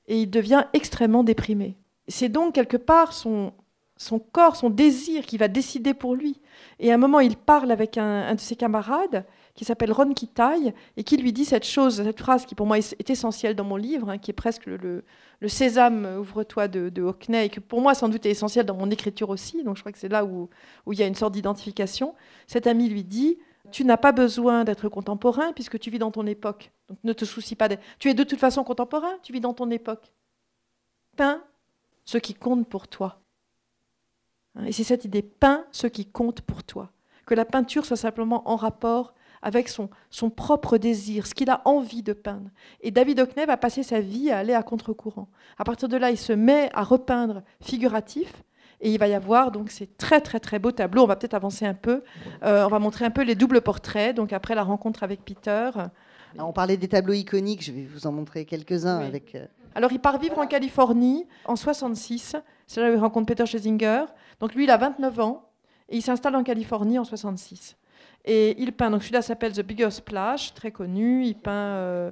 et il devient extrêmement déprimé. C'est donc quelque part son, son corps, son désir qui va décider pour lui. Et à un moment, il parle avec un, de ses camarades qui s'appelle Ron Kitaï et qui lui dit cette chose, cette phrase qui pour moi est essentielle dans mon livre, hein, qui est presque le, Sésame, ouvre-toi de, Hockney, et que pour moi sans doute est essentiel dans mon écriture aussi. Donc je crois que c'est là où, il y a une sorte d'identification. Cet ami lui dit tu n'as pas besoin d'être contemporain puisque tu vis dans ton époque. Donc ne te soucie pas. Tu es de toute façon contemporain, tu vis dans ton époque. Peins ce qui compte pour toi. Et c'est cette idée, peins ce qui compte pour toi. Que la peinture soit simplement en rapport avec son, son propre désir, ce qu'il a envie de peindre. Et David Hockney va passer sa vie à aller à contre-courant. À partir de là, il se met à repeindre figuratif, et il va y avoir donc ces très très très beaux tableaux. On va peut-être avancer un peu. Euh, on va montrer un peu les doubles portraits. Donc après la rencontre avec Peter. on parlait des tableaux iconiques. Je vais vous en montrer quelques-uns avec. Euh, Alors il part vivre en Californie en 66. C'est là où il rencontre Peter Schlesinger. Donc lui, il a 29 ans et il s'installe en Californie en 66. Et il peint. Donc celui-là s'appelle The Bigger Splash, très connu. Il peint euh,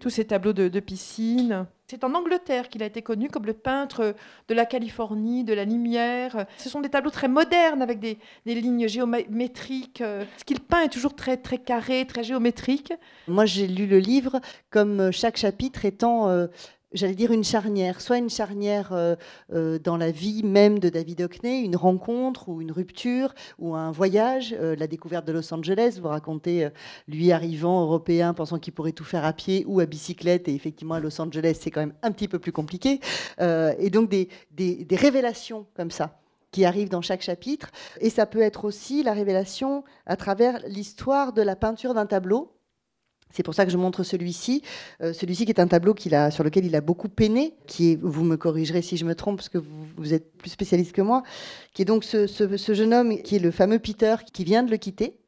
tous ces tableaux de, piscine. C'est en Angleterre qu'il a été connu comme le peintre de la Californie, de la lumière. Ce sont des tableaux très modernes avec des, lignes géométriques. Ce qu'il peint est toujours très, très carré, très géométrique. Moi, j'ai lu le livre comme chaque chapitre étant euh, j'allais dire une charnière, soit une charnière euh, euh, dans la vie même de David Hockney, une rencontre ou une rupture ou un voyage, euh, la découverte de Los Angeles. Vous racontez lui arrivant européen, pensant qu'il pourrait tout faire à pied ou à bicyclette, et effectivement à Los Angeles c'est quand même un petit peu plus compliqué. et donc des, révélations comme ça qui arrivent dans chaque chapitre. Et ça peut être aussi la révélation à travers l'histoire de la peinture d'un tableau c'est pour ça que je montre celui-ci, euh, celui-ci qui est un tableau a, sur lequel il a beaucoup peiné, qui est, vous me corrigerez si je me trompe, parce que vous, êtes plus spécialiste que moi, qui est donc ce, jeune homme qui est le fameux Peter qui vient de le quitter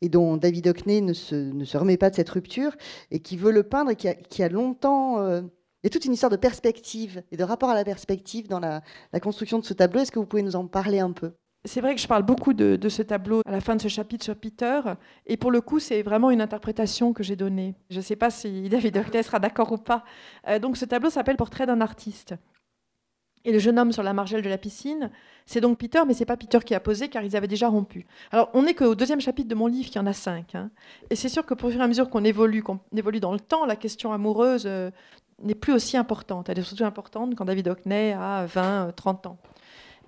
et dont David Hockney ne se, remet pas de cette rupture et qui veut le peindre et qui a, longtemps... Euh, il y a toute une histoire de perspective et de rapport à la perspective dans la construction de ce tableau. Est-ce que vous pouvez nous en parler un peu? C'est vrai que je parle beaucoup de, ce tableau à la fin de ce chapitre sur Peter, et pour le coup, c'est vraiment une interprétation que j'ai donnée. Je ne sais pas si David Hockney sera d'accord ou pas. Euh, donc ce tableau s'appelle Portrait d'un artiste. Et le jeune homme sur la margelle de la piscine, c'est donc Peter, mais c'est pas Peter qui a posé car ils avaient déjà rompu. Alors on n'est qu'au deuxième chapitre de mon livre, qui en a cinq. Hein. Et c'est sûr que pour fur et à mesure qu'on évolue, qu'on évolue dans le temps, la question amoureuse euh, n'est plus aussi importante. Elle est surtout importante quand David Hockney a 20, 30 ans.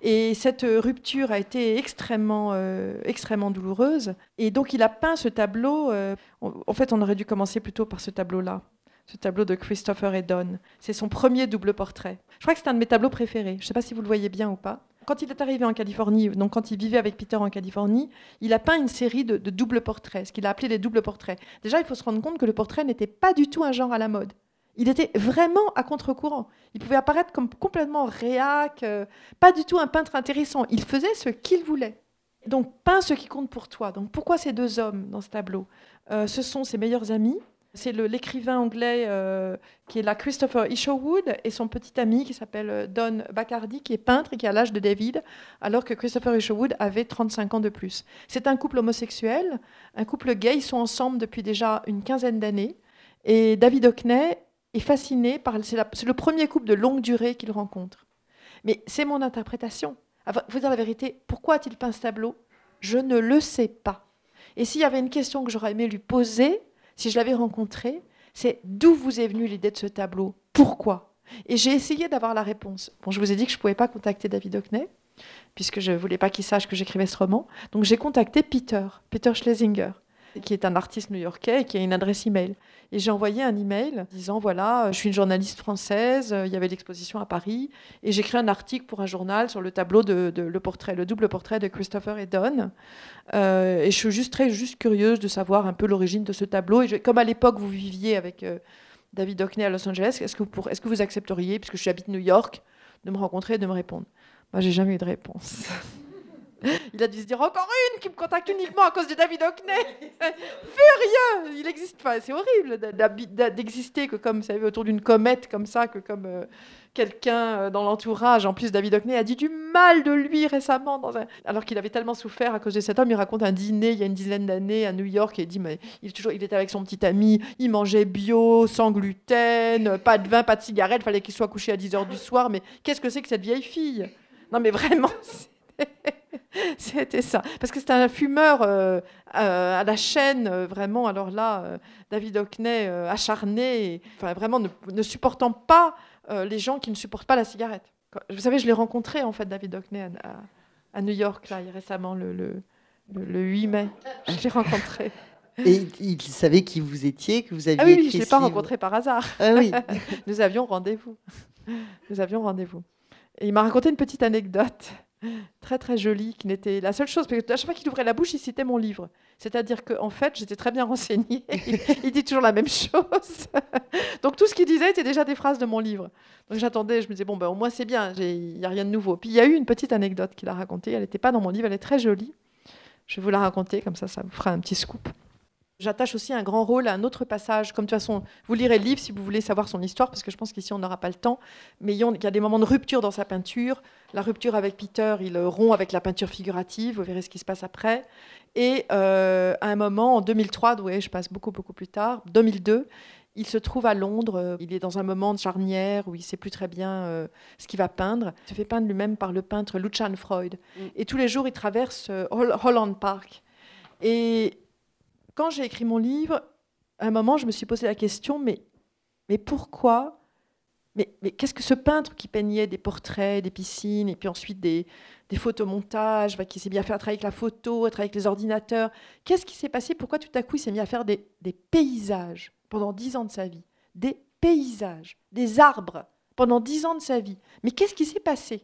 Et cette rupture a été extrêmement, euh, extrêmement douloureuse. Et donc il a peint ce tableau. Euh, en fait, on aurait dû commencer plutôt par ce tableau-là, ce tableau de Christopher Edon. C'est son premier double portrait. Je crois que c'est un de mes tableaux préférés. Je ne sais pas si vous le voyez bien ou pas. Quand il est arrivé en Californie, donc quand il vivait avec Peter en Californie, il a peint une série de, de doubles portraits, ce qu'il a appelé les doubles portraits. Déjà, il faut se rendre compte que le portrait n'était pas du tout un genre à la mode. Il était vraiment à contre-courant. Il pouvait apparaître comme complètement réac, euh, pas du tout un peintre intéressant. Il faisait ce qu'il voulait. Donc, peint ce qui compte pour toi. Donc, pourquoi ces deux hommes dans ce tableau? Euh, Ce sont ses meilleurs amis. C'est l'écrivain anglais euh, qui est là, Christopher Isherwood, et son petit ami qui s'appelle Don Bacardi, qui est peintre et qui a l'âge de David, alors que Christopher Isherwood avait 35 ans de plus. C'est un couple homosexuel, un couple gay. Ils sont ensemble depuis déjà une quinzaine d'années. Et David Hockney est fasciné par. C'est le premier couple de longue durée qu'il rencontre. Mais c'est mon interprétation. Vous dire la vérité, pourquoi a-t-il peint ce tableau? Je ne le sais pas. Et s'il y avait une question que j'aurais aimé lui poser, si je l'avais rencontré, c'est d'où vous est venue l'idée de ce tableau? Pourquoi? Et j'ai essayé d'avoir la réponse. Bon, je vous ai dit que je ne pouvais pas contacter David Hockney, puisque je ne voulais pas qu'il sache que j'écrivais ce roman. Donc j'ai contacté Peter, Peter Schlesinger qui est un artiste new-yorkais et qui a une adresse email. Et j'ai envoyé un email disant voilà, je suis une journaliste française, il y avait l'exposition à Paris, et j'écris un article pour un journal sur le tableau de, le portrait, le double portrait de Christopher Hedon. Euh, et je suis juste très juste curieuse de savoir un peu l'origine de ce tableau. Et comme à l'époque vous viviez avec euh, David Hockney à Los Angeles, est-ce que, vous est-ce que vous accepteriez, puisque je habite New York, de me rencontrer et de me répondre? Moi, j'ai jamais eu de réponse. Il a dû se dire encore une qui me contacte uniquement à cause de David Hockney. Furieux Il n'existe pas. C'est horrible d'exister que comme, vous savez, autour d'une comète comme ça, que comme euh, quelqu'un euh, dans l'entourage. En plus, David Hockney a dit du mal de lui récemment. Alors qu'il avait tellement souffert à cause de cet homme. Il raconte un dîner il y a une dizaine d'années à New York et il dit mais il, toujours, il était avec son petit ami, il mangeait bio, sans gluten, pas de vin, pas de cigarette. Il fallait qu'il soit couché à 10 h du soir. Mais qu'est-ce que c'est que cette vieille fille? Non, mais vraiment. C'était ça. Parce que c'était un fumeur euh, euh, à la chaîne, euh, vraiment. Alors là, David Hockney, acharné, enfin, vraiment ne, supportant pas les gens qui ne supportent pas la cigarette. Vous savez, je l'ai rencontré, en fait, David Hockney, à, New York, là, récemment, le, le, le 8 mai. Je l'ai rencontré. Et il savait qui vous étiez, que vous aviez. Ah oui, oui je ne l'ai pas rencontré par hasard. Ah oui. Nous avions rendez-vous. Nous avions rendez-vous. Et il m'a raconté une petite anecdote très très jolie, qui n'était la seule chose, parce que à chaque fois qu'il ouvrait la bouche, il citait mon livre. C'est-à-dire qu'en en fait, j'étais très bien renseignée. il, dit toujours la même chose. Donc tout ce qu'il disait était déjà des phrases de mon livre. Donc j'attendais, je me disais, bon, ben, au moins c'est bien, il n'y a rien de nouveau. Puis il y a eu une petite anecdote qu'il a racontée, elle n'était pas dans mon livre, elle est très jolie. Je vais vous la raconter, comme ça, ça vous fera un petit scoop. J'attache aussi un grand rôle à un autre passage. Comme de toute façon, vous lirez le livre si vous voulez savoir son histoire, parce que je pense qu'ici on n'aura pas le temps. Mais il y a des moments de rupture dans sa peinture. La rupture avec Peter, il rompt avec la peinture figurative. Vous verrez ce qui se passe après. Et euh, à un moment, en 2003, oui, je passe beaucoup beaucoup plus tard, 2002, il se trouve à Londres. Il est dans un moment de charnière où il ne sait plus très bien euh, ce qu'il va peindre. Il se fait peindre lui-même par le peintre Lucian Freud. Mm. Et tous les jours, il traverse euh, Holland Park. Et quand j'ai écrit mon livre, à un moment, je me suis posé la question, mais, pourquoi mais, qu'est-ce que ce peintre qui peignait des portraits, des piscines, et puis ensuite des, photomontages, qui s'est bien fait à travailler avec la photo, à travailler avec les ordinateurs, qu'est-ce qui s'est passé? Pourquoi tout à coup il s'est mis à faire des paysages pendant dix ans de sa vie? Des paysages, des arbres pendant dix ans de sa vie. Mais qu'est-ce qui s'est passé?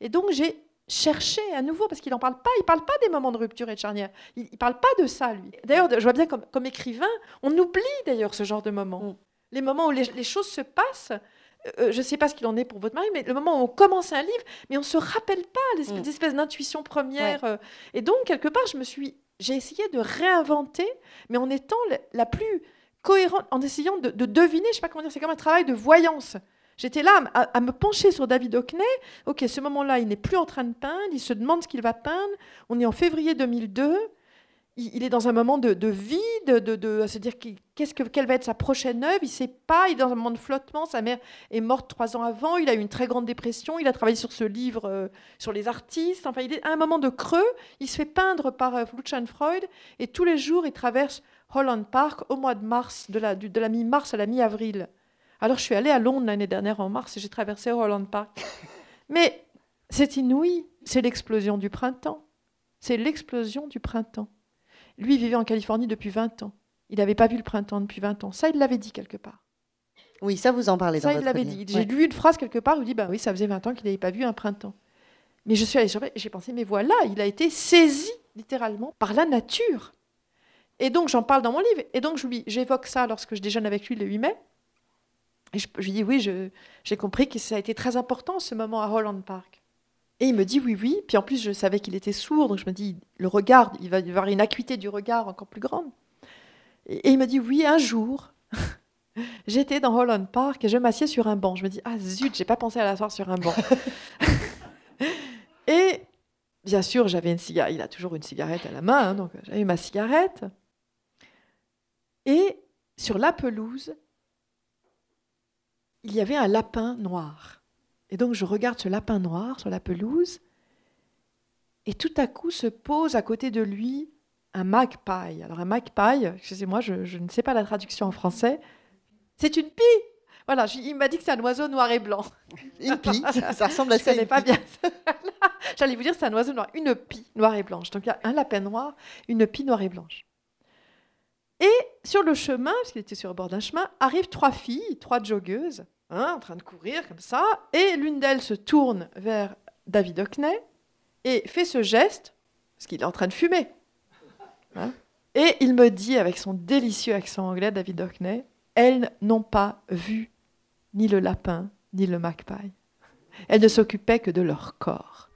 Et donc j'ai chercher à nouveau, parce qu'il n'en parle pas, il ne parle pas des moments de rupture et de charnière. Il ne parle pas de ça, lui. D'ailleurs, je vois bien comme, comme écrivain, on oublie d'ailleurs ce genre de moments. Mm. Les moments où les, choses se passent, euh, euh, je ne sais pas ce qu'il en est pour votre mari, mais le moment où on commence un livre, mais on ne se rappelle pas l'espèce mm. d'espèce d'intuition première. Euh. et donc, quelque part, je me suis, j'ai essayé de réinventer, mais en étant la, plus cohérente, en essayant de, de deviner, je ne sais pas comment dire, c'est comme un travail de voyance. J'étais là à, me pencher sur David Hockney. Ok, ce moment-là, il n'est plus en train de peindre, il se demande ce qu'il va peindre. On est en février 2002. Il, est dans un moment de, vide, de, à se dire qu'est-ce que, quelle va être sa prochaine œuvre. Il ne sait pas, il est dans un moment de flottement. Sa mère est morte trois ans avant. Il a eu une très grande dépression. Il a travaillé sur ce livre euh, sur les artistes. Enfin, il est à un moment de creux. Il se fait peindre par euh, Lucian Freud. Et tous les jours, il traverse Holland Park au mois de mars, de de la mi-mars à la mi-avril. Alors je suis allée à Londres l'année dernière en mars et j'ai traversé Holland Park. Mais c'est inouï, c'est l'explosion du printemps. C'est l'explosion du printemps. Lui vivait en Californie depuis 20 ans. Il n'avait pas vu le printemps depuis 20 ans. Ça, il l'avait dit quelque part. Oui, ça vous en parlez dans Ça, il l'avait dit. J'ai lu une phrase quelque part où il dit bah oui, ça faisait 20 ans qu'il n'avait pas vu un printemps. Mais je suis allée sur et j'ai pensé mais voilà, il a été saisi littéralement par la nature. Et donc j'en parle dans mon livre. Et donc j'évoque ça lorsque je déjeune avec lui le 8 mai. Et je, lui dis oui, j'ai compris que ça a été très important ce moment à Holland Park. Et il me dit oui, oui. Puis en plus, je savais qu'il était sourd, donc je me dis le regard, il va y avoir une acuité du regard encore plus grande. Et, il me dit oui, un jour, j'étais dans Holland Park et je m'assieds sur un banc. Je me dis ah zut, j'ai pas pensé à l'asseoir sur un banc. et bien sûr, j'avais une cigarette. Il a toujours une cigarette à la main, hein, donc j'avais ma cigarette. Et sur la pelouse, il y avait un lapin noir. Et donc je regarde ce lapin noir sur la pelouse, et tout à coup se pose à côté de lui un magpie. Alors un magpie, excusez-moi, je, je, ne sais pas la traduction en français, c'est une pie. Voilà, il m'a dit que c'est un oiseau noir et blanc. Une pie, ça, ressemble à ça. Je pas bien. J'allais vous dire c'est un oiseau noir, une pie noire et blanche. Donc il y a un lapin noir, une pie noire et blanche. Et sur le chemin, parce qu'il était sur le bord d'un chemin, arrivent trois filles, trois joggeuses, Hein, en train de courir comme ça, et l'une d'elles se tourne vers David Hockney et fait ce geste, parce qu'il est en train de fumer. Hein. et il me dit avec son délicieux accent anglais, David Hockney, elles n'ont pas vu ni le lapin, ni le magpie. Elles ne s'occupaient que de leur corps.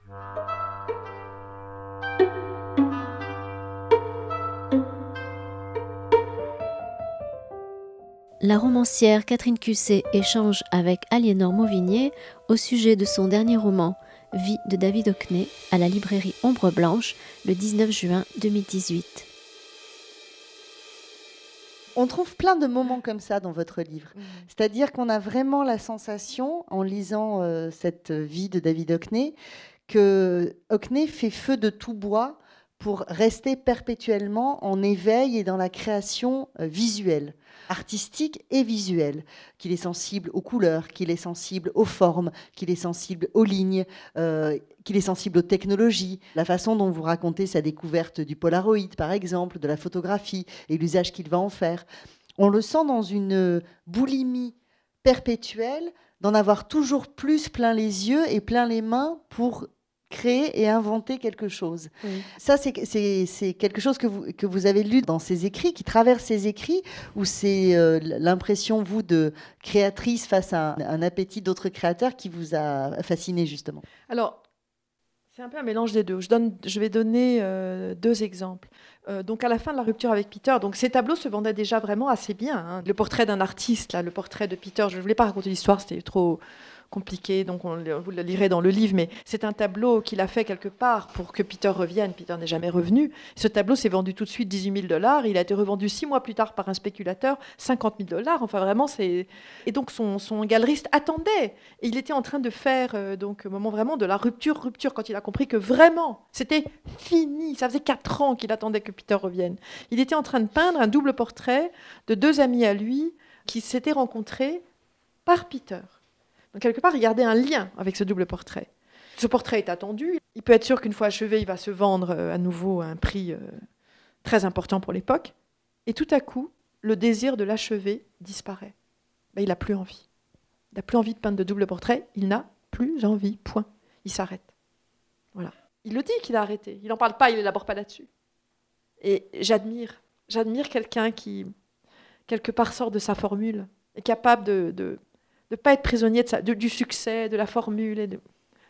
La romancière Catherine Cusset échange avec Aliénor Mauvigné au sujet de son dernier roman, Vie de David Hockney, à la librairie Ombre Blanche le 19 juin 2018. On trouve plein de moments comme ça dans votre livre. Mmh. C'est-à-dire qu'on a vraiment la sensation, en lisant euh, cette vie de David Hockney, que Hockney fait feu de tout bois pour rester perpétuellement en éveil et dans la création euh, visuelle, artistique et visuelle, qu'il est sensible aux couleurs, qu'il est sensible aux formes, qu'il est sensible aux lignes, euh, qu'il est sensible aux technologies, la façon dont vous racontez sa découverte du Polaroid, par exemple, de la photographie et l'usage qu'il va en faire. On le sent dans une boulimie perpétuelle d'en avoir toujours plus plein les yeux et plein les mains pour créer et inventer quelque chose. Ça, c'est quelque chose que vous, que vous avez lu dans ses écrits, qui traverse ses écrits, ou c'est euh, l'impression, vous, de créatrice face à un, appétit d'autres créateurs qui vous a fasciné, justement Alors, c'est un peu un mélange des deux. Je, donne, je vais donner euh, deux exemples. Euh, donc à la fin de la rupture avec Peter, donc ces tableaux se vendaient déjà vraiment assez bien. Hein. Le portrait d'un artiste, là, le portrait de Peter, je ne voulais pas raconter l'histoire, c'était trop compliqué, donc on, vous le lirez dans le livre, mais c'est un tableau qu'il a fait quelque part pour que Peter revienne. Peter n'est jamais revenu. Ce tableau s'est vendu tout de suite 18 000 dollars. Il a été revendu six mois plus tard par un spéculateur, 50 000 dollars. Enfin, vraiment, c'est. Et donc, son, galeriste attendait. Il était en train de faire, euh, donc, au moment vraiment de la rupture, rupture, quand il a compris que vraiment, c'était fini. Ça faisait quatre ans qu'il attendait que Peter revienne. Il était en train de peindre un double portrait de deux amis à lui qui s'étaient rencontrés par Peter. Donc, quelque part, il gardait un lien avec ce double portrait. Ce portrait est attendu. Il peut être sûr qu'une fois achevé, il va se vendre euh, à nouveau à un prix euh, très important pour l'époque. Et tout à coup, le désir de l'achever disparaît. Ben, il n'a plus envie. Il n'a plus envie de peindre de double portrait. Il n'a plus envie. Point. Il s'arrête. Voilà. Il le dit qu'il a arrêté. Il n'en parle pas, il n'élabore pas là-dessus. Et j'admire. J'admire quelqu'un qui, quelque part, sort de sa formule, est capable de de pas être prisonnier de ça, du succès, de la formule. Et de...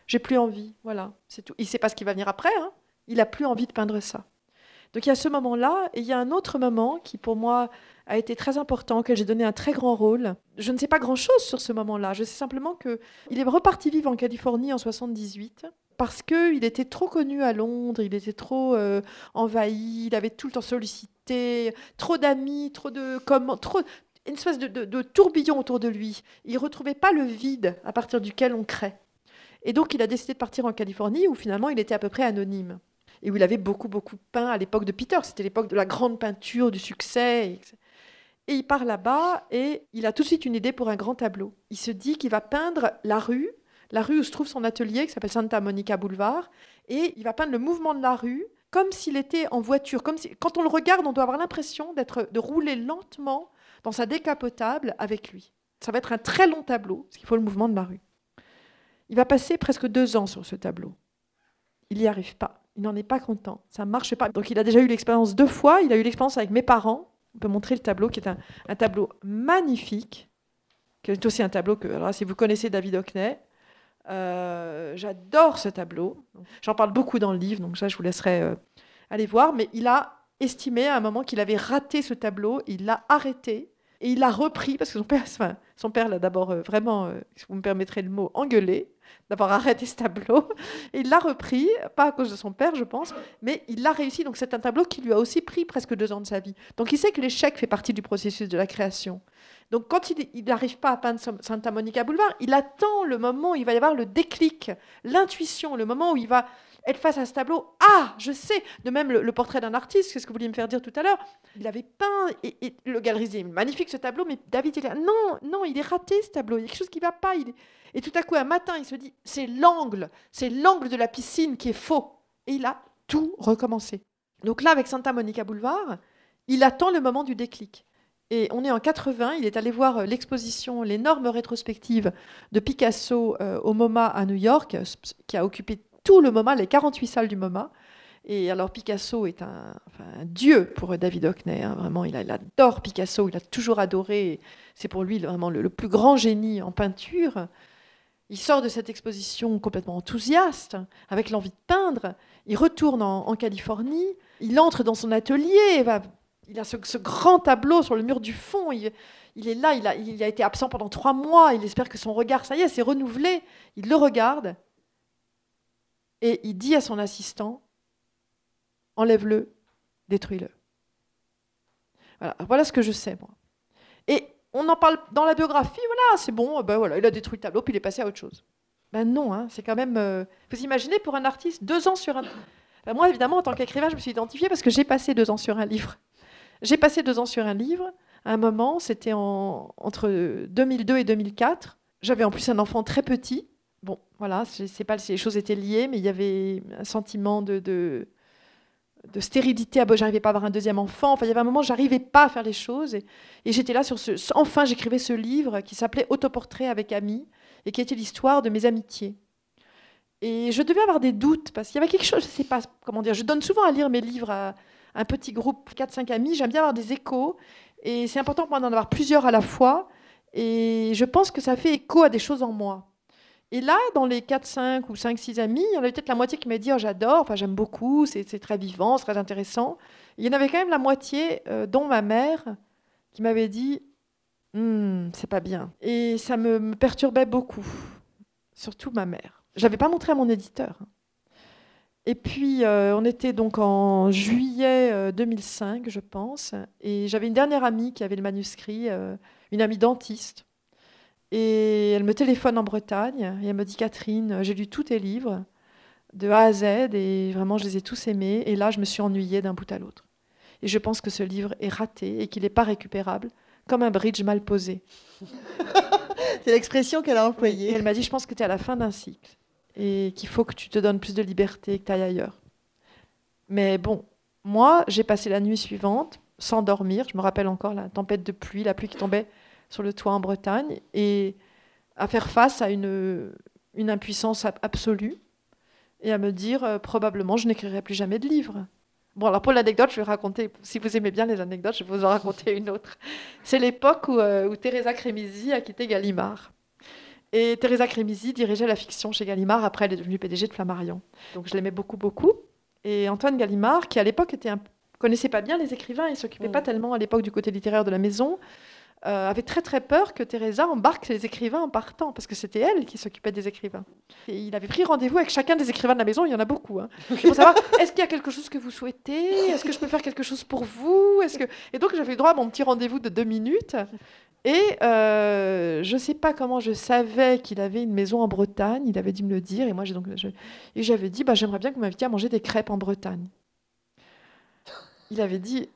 J'ai plus envie, voilà, c'est tout. Il sait pas ce qui va venir après, hein. il a plus envie de peindre ça. Donc il y a ce moment-là, et il y a un autre moment qui pour moi a été très important, auquel j'ai donné un très grand rôle. Je ne sais pas grand-chose sur ce moment-là, je sais simplement qu'il est reparti vivre en Californie en 78 parce qu'il était trop connu à Londres, il était trop euh, envahi, il avait tout le temps sollicité, trop d'amis, trop de comment, trop, une espèce de, tourbillon autour de lui. Il ne retrouvait pas le vide à partir duquel on crée. Et donc, il a décidé de partir en Californie, où finalement, il était à peu près anonyme. Et où il avait beaucoup, beaucoup peint à l'époque de Peter. C'était l'époque de la grande peinture, du succès. Et il part là-bas et il a tout de suite une idée pour un grand tableau. Il se dit qu'il va peindre la rue, la rue où se trouve son atelier, qui s'appelle Santa Monica Boulevard. Et il va peindre le mouvement de la rue comme s'il était en voiture. Comme si, quand on le regarde, on doit avoir l'impression d'être, de rouler lentement dans sa décapotable avec lui. Ça va être un très long tableau, parce qu'il faut le mouvement de la rue. Il va passer presque deux ans sur ce tableau. Il n'y arrive pas. Il n'en est pas content. Ça ne marche pas. Donc il a déjà eu l'expérience deux fois. Il a eu l'expérience avec mes parents. On peut montrer le tableau, qui est un, tableau magnifique, qui est aussi un tableau que, alors si vous connaissez David Hockney, euh, j'adore ce tableau. J'en parle beaucoup dans le livre, donc ça, je vous laisserai euh, aller voir. Mais il a estimé à un moment qu'il avait raté ce tableau, il l'a arrêté et il l'a repris parce que son père, son père l'a d'abord euh, vraiment, euh, si vous me permettrez le mot, engueulé d'avoir arrêté ce tableau. Et il l'a repris, pas à cause de son père, je pense, mais il l'a réussi. Donc c'est un tableau qui lui a aussi pris presque deux ans de sa vie. Donc il sait que l'échec fait partie du processus de la création. Donc quand il n'arrive pas à peindre Santa Monica Boulevard, il attend le moment où il va y avoir le déclic, l'intuition, le moment où il va être face à ce tableau. Ah, je sais. De même, le, portrait d'un artiste, c'est ce que vous vouliez me faire dire tout à l'heure. Il avait peint, et, le galeriste magnifique ce tableau, mais David, il est non, non, il est raté ce tableau. Il y a quelque chose qui ne va pas. Et tout à coup, un matin, il se dit c'est l'angle, c'est l'angle de la piscine qui est faux. Et il a tout recommencé. Donc là, avec Santa Monica Boulevard, il attend le moment du déclic. Et on est en 80, il est allé voir euh, l'exposition, l'énorme rétrospective de Picasso euh, au MoMA à New York, qui a occupé tout le MoMA, les 48 salles du MoMA. Et alors Picasso est un, dieu pour David Hockney, hein, vraiment, il, adore Picasso, il a toujours adoré, c'est pour lui vraiment le, plus grand génie en peinture. Il sort de cette exposition complètement enthousiaste, avec l'envie de peindre, il retourne en, Californie, il entre dans son atelier, va, il a ce, grand tableau sur le mur du fond. Il, est là, il a, il a été absent pendant trois mois. Il espère que son regard, ça y est, s'est renouvelé. Il le regarde et il dit à son assistant enlève-le, détruis-le. Voilà, voilà ce que je sais, moi. Et on en parle dans la biographie, voilà, c'est bon, ben voilà, il a détruit le tableau, puis il est passé à autre chose. Ben non, hein, c'est quand même. Euh, vous imaginez pour un artiste deux ans sur un. Ben moi, évidemment, en tant qu'écrivain, je me suis identifiée parce que j'ai passé deux ans sur un livre. J'ai passé deux ans sur un livre. À un moment, c'était en... entre 2002 et 2004. J'avais en plus un enfant très petit. Bon, voilà, je sais pas si les choses étaient liées, mais il y avait un sentiment de, de, stérilité. Ah, j'arrivais pas à avoir un deuxième enfant. Enfin, il y avait un moment, j'arrivais pas à faire les choses. Et, j'étais là sur ce. Enfin, j'écrivais ce livre qui s'appelait Autoportrait avec amis et qui était l'histoire de mes amitiés. Et je devais avoir des doutes parce qu'il y avait quelque chose, je sais pas comment dire. Je donne souvent à lire mes livres à un petit groupe, 4-5 amis. J'aime bien avoir des échos. Et c'est important pour moi d'en avoir plusieurs à la fois. Et je pense que ça fait écho à des choses en moi. Et là, dans les 4, 5 ou 5, 6 amis, il y en avait peut-être la moitié qui m'a dit oh, J'adore, enfin, j'aime beaucoup, c'est très vivant, c'est très intéressant. il y en avait quand même la moitié, euh, dont ma mère, qui m'avait dit hm, C'est pas bien. Et ça me, perturbait beaucoup, surtout ma mère. Je n'avais pas montré à mon éditeur. Et puis, euh, on était donc en juillet 2005, euh, je pense, et j'avais une dernière amie qui avait le manuscrit, une amie dentiste et elle me téléphone en Bretagne et elle me dit Catherine, j'ai lu tous tes livres de A à Z et vraiment je les ai tous aimés. Et là, je me suis ennuyée d'un bout à l'autre. Et je pense que ce livre est raté et qu'il n'est pas récupérable, comme un bridge mal posé. C'est l'expression qu'elle a employée. elle m'a dit Je pense que tu es à la fin d'un cycle et qu'il faut que tu te donnes plus de liberté, que tu ailles ailleurs. Mais bon, moi, j'ai passé la nuit suivante sans dormir. Je me rappelle encore la tempête de pluie, la pluie qui tombait sur le toit en Bretagne et à faire face à une, une impuissance absolue et à me dire euh, probablement je n'écrirai plus jamais de livre. Bon, alors pour l'anecdote, je vais raconter, si vous aimez bien les anecdotes, je vais vous en raconter une autre. C'est l'époque où, euh, où Teresa Crémisi a quitté Gallimard. Et Teresa Crémisi dirigeait la fiction chez Gallimard, après elle est devenue PDG de Flammarion. Donc je l'aimais beaucoup, beaucoup. Et Antoine Gallimard, qui à l'époque était un... connaissait pas bien les écrivains, il s'occupait mm. pas tellement à l'époque du côté littéraire de la maison, euh, avait très très peur que Teresa embarque les écrivains en partant, parce que c'était elle qui s'occupait des écrivains. Et il avait pris rendez-vous avec chacun des écrivains de la maison, il y en a beaucoup, hein, pour savoir est-ce qu'il y a quelque chose que vous souhaitez, est-ce que je peux faire quelque chose pour vous, est-ce que et donc j'avais eu droit à mon petit rendez-vous de deux minutes. Et euh, je ne sais pas comment je savais qu'il avait une maison en Bretagne. Il avait dû me le dire. Et moi, j'ai donc, et j'avais dit, bah, j'aimerais bien que vous m'invitiez à manger des crêpes en Bretagne. Il avait dit,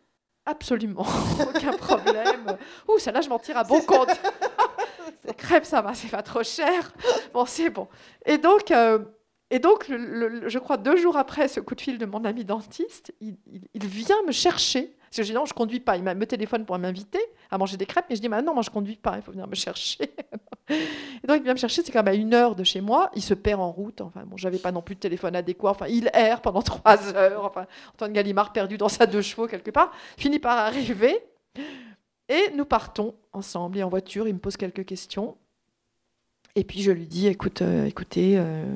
Absolument, aucun problème. Ouh, ça là je m'en tire à bon compte. Les crêpes, ça va, c'est pas trop cher. Bon, c'est bon. Et donc, euh, et donc je crois deux jours après ce coup de fil de mon ami dentiste, il, il vient me chercher parce que je dis non, je conduis pas. Il me téléphone pour m'inviter à manger des crêpes, mais je dis bah non, moi je conduis pas, il faut venir me chercher. et donc il vient me chercher, c'est quand même à une heure de chez moi. Il se perd en route. Enfin bon, j'avais pas non plus de téléphone adéquat. Enfin, il erre pendant trois heures. Enfin, Antoine Gallimard perdu dans sa deux chevaux quelque part, finit par arriver. Et nous partons ensemble et en voiture. Il me pose quelques questions. Et puis je lui dis écoute, euh, écoutez. Euh,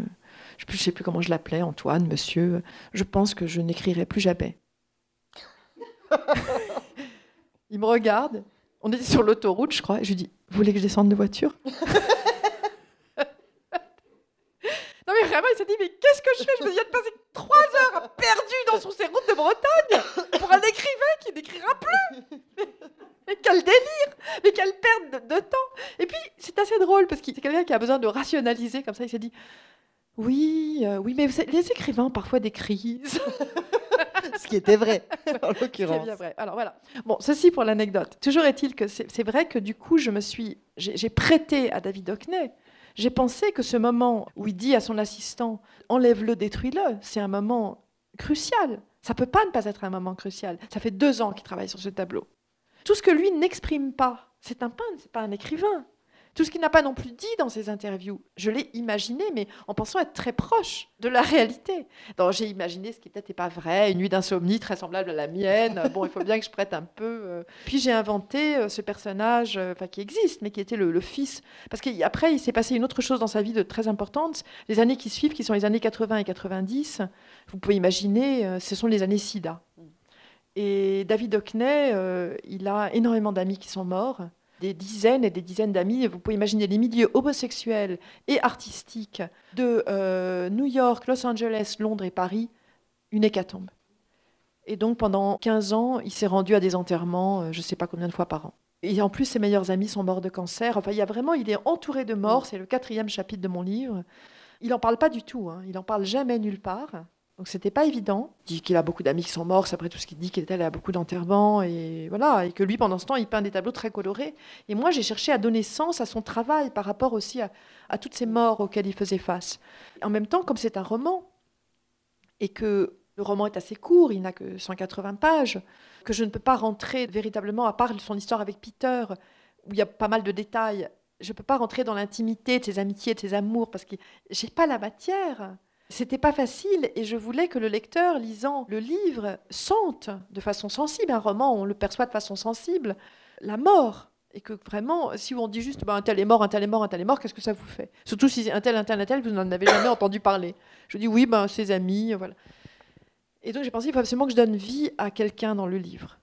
je ne sais plus comment je l'appelais, Antoine, monsieur, je pense que je n'écrirai plus jamais. il me regarde. On était sur l'autoroute, je crois. Et je lui dis Vous voulez que je descende de voiture? Il s'est dit Mais qu'est-ce que je fais? Je me Il de passer trois heures perdu dans son routes de Bretagne pour un écrivain qui n'écrira plus Mais quel délire Mais quelle perte de, temps Et puis, c'est assez drôle parce que c'est quelqu'un qui a besoin de rationaliser comme ça. Il s'est dit Oui, euh, oui, mais les écrivains ont parfois des crises. Ce qui était vrai, en l'occurrence. bien vrai. Alors voilà. Bon, ceci pour l'anecdote. Toujours est-il que c'est vrai que du coup, je me suis, j'ai prêté à David Hockney. J'ai pensé que ce moment où il dit à son assistant enlève-le, détruis-le, c'est un moment crucial. Ça peut pas ne pas être un moment crucial. Ça fait deux ans qu'il travaille sur ce tableau. Tout ce que lui n'exprime pas, c'est un peintre, c'est pas un écrivain. Tout ce qu'il n'a pas non plus dit dans ses interviews, je l'ai imaginé, mais en pensant être très proche de la réalité. J'ai imaginé ce qui peut-être n'est pas vrai, une nuit d'insomnie très semblable à la mienne. Bon, il faut bien que je prête un peu. Euh. Puis j'ai inventé euh, ce personnage, euh, enfin qui existe, mais qui était le, fils. Parce qu'après, il s'est passé une autre chose dans sa vie de très importante. Les années qui suivent, qui sont les années 80 et 90, vous pouvez imaginer, ce sont les années SIDA. Et David Hockney, il a énormément d'amis qui sont morts, des dizaines et des dizaines d'amis. Vous pouvez imaginer les milieux homosexuels et artistiques de euh, New York, Los Angeles, Londres et Paris, une hécatombe. Et donc pendant 15 ans, il s'est rendu à des enterrements, euh, je ne sais pas combien de fois par an. Et en plus, ses meilleurs amis sont morts de cancer. Enfin, il y a vraiment, il est entouré de morts. C'est le quatrième chapitre de mon livre. Il n'en parle pas du tout. Hein. Il n'en parle jamais nulle part. Donc c'était pas évident. Il dit qu'il a beaucoup d'amis qui sont morts, après tout ce qu'il dit qu'il est allé à beaucoup d'enterrements et voilà, et que lui pendant ce temps il peint des tableaux très colorés. Et moi j'ai cherché à donner sens à son travail par rapport aussi à, à toutes ces morts auxquelles il faisait face. En même temps, comme c'est un roman et que le roman est assez court, il n'a que 180 pages, que je ne peux pas rentrer véritablement à part son histoire avec Peter où il y a pas mal de détails. Je ne peux pas rentrer dans l'intimité de ses amitiés, de ses amours parce que j'ai pas la matière. C'était pas facile et je voulais que le lecteur, lisant le livre, sente de façon sensible, un roman, on le perçoit de façon sensible, la mort. Et que vraiment, si on dit juste ben, un tel est mort, un tel est mort, un tel est mort, qu'est-ce que ça vous fait? Surtout si un tel, un tel, un tel, vous n'en avez jamais entendu parler. Je dis oui, ben, ses amis, voilà. Et donc j'ai pensé qu'il faut absolument que je donne vie à quelqu'un dans le livre.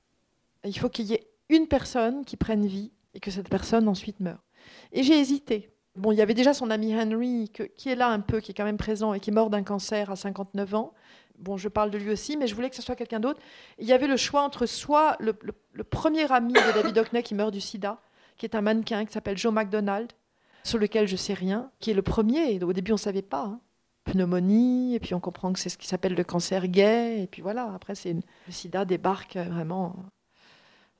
il faut qu'il y ait une personne qui prenne vie et que cette personne ensuite meure. Et j'ai hésité. Bon, il y avait déjà son ami Henry, qui est là un peu, qui est quand même présent et qui est mort d'un cancer à 59 ans. Bon, je parle de lui aussi, mais je voulais que ce soit quelqu'un d'autre. Il y avait le choix entre soit le, premier ami de David Hockney qui meurt du sida, qui est un mannequin qui s'appelle Joe McDonald, sur lequel je sais rien, qui est le premier. Au début, on ne savait pas. Hein. Pneumonie, et puis on comprend que c'est ce qui s'appelle le cancer gay, et puis voilà, après, c'est le sida débarque vraiment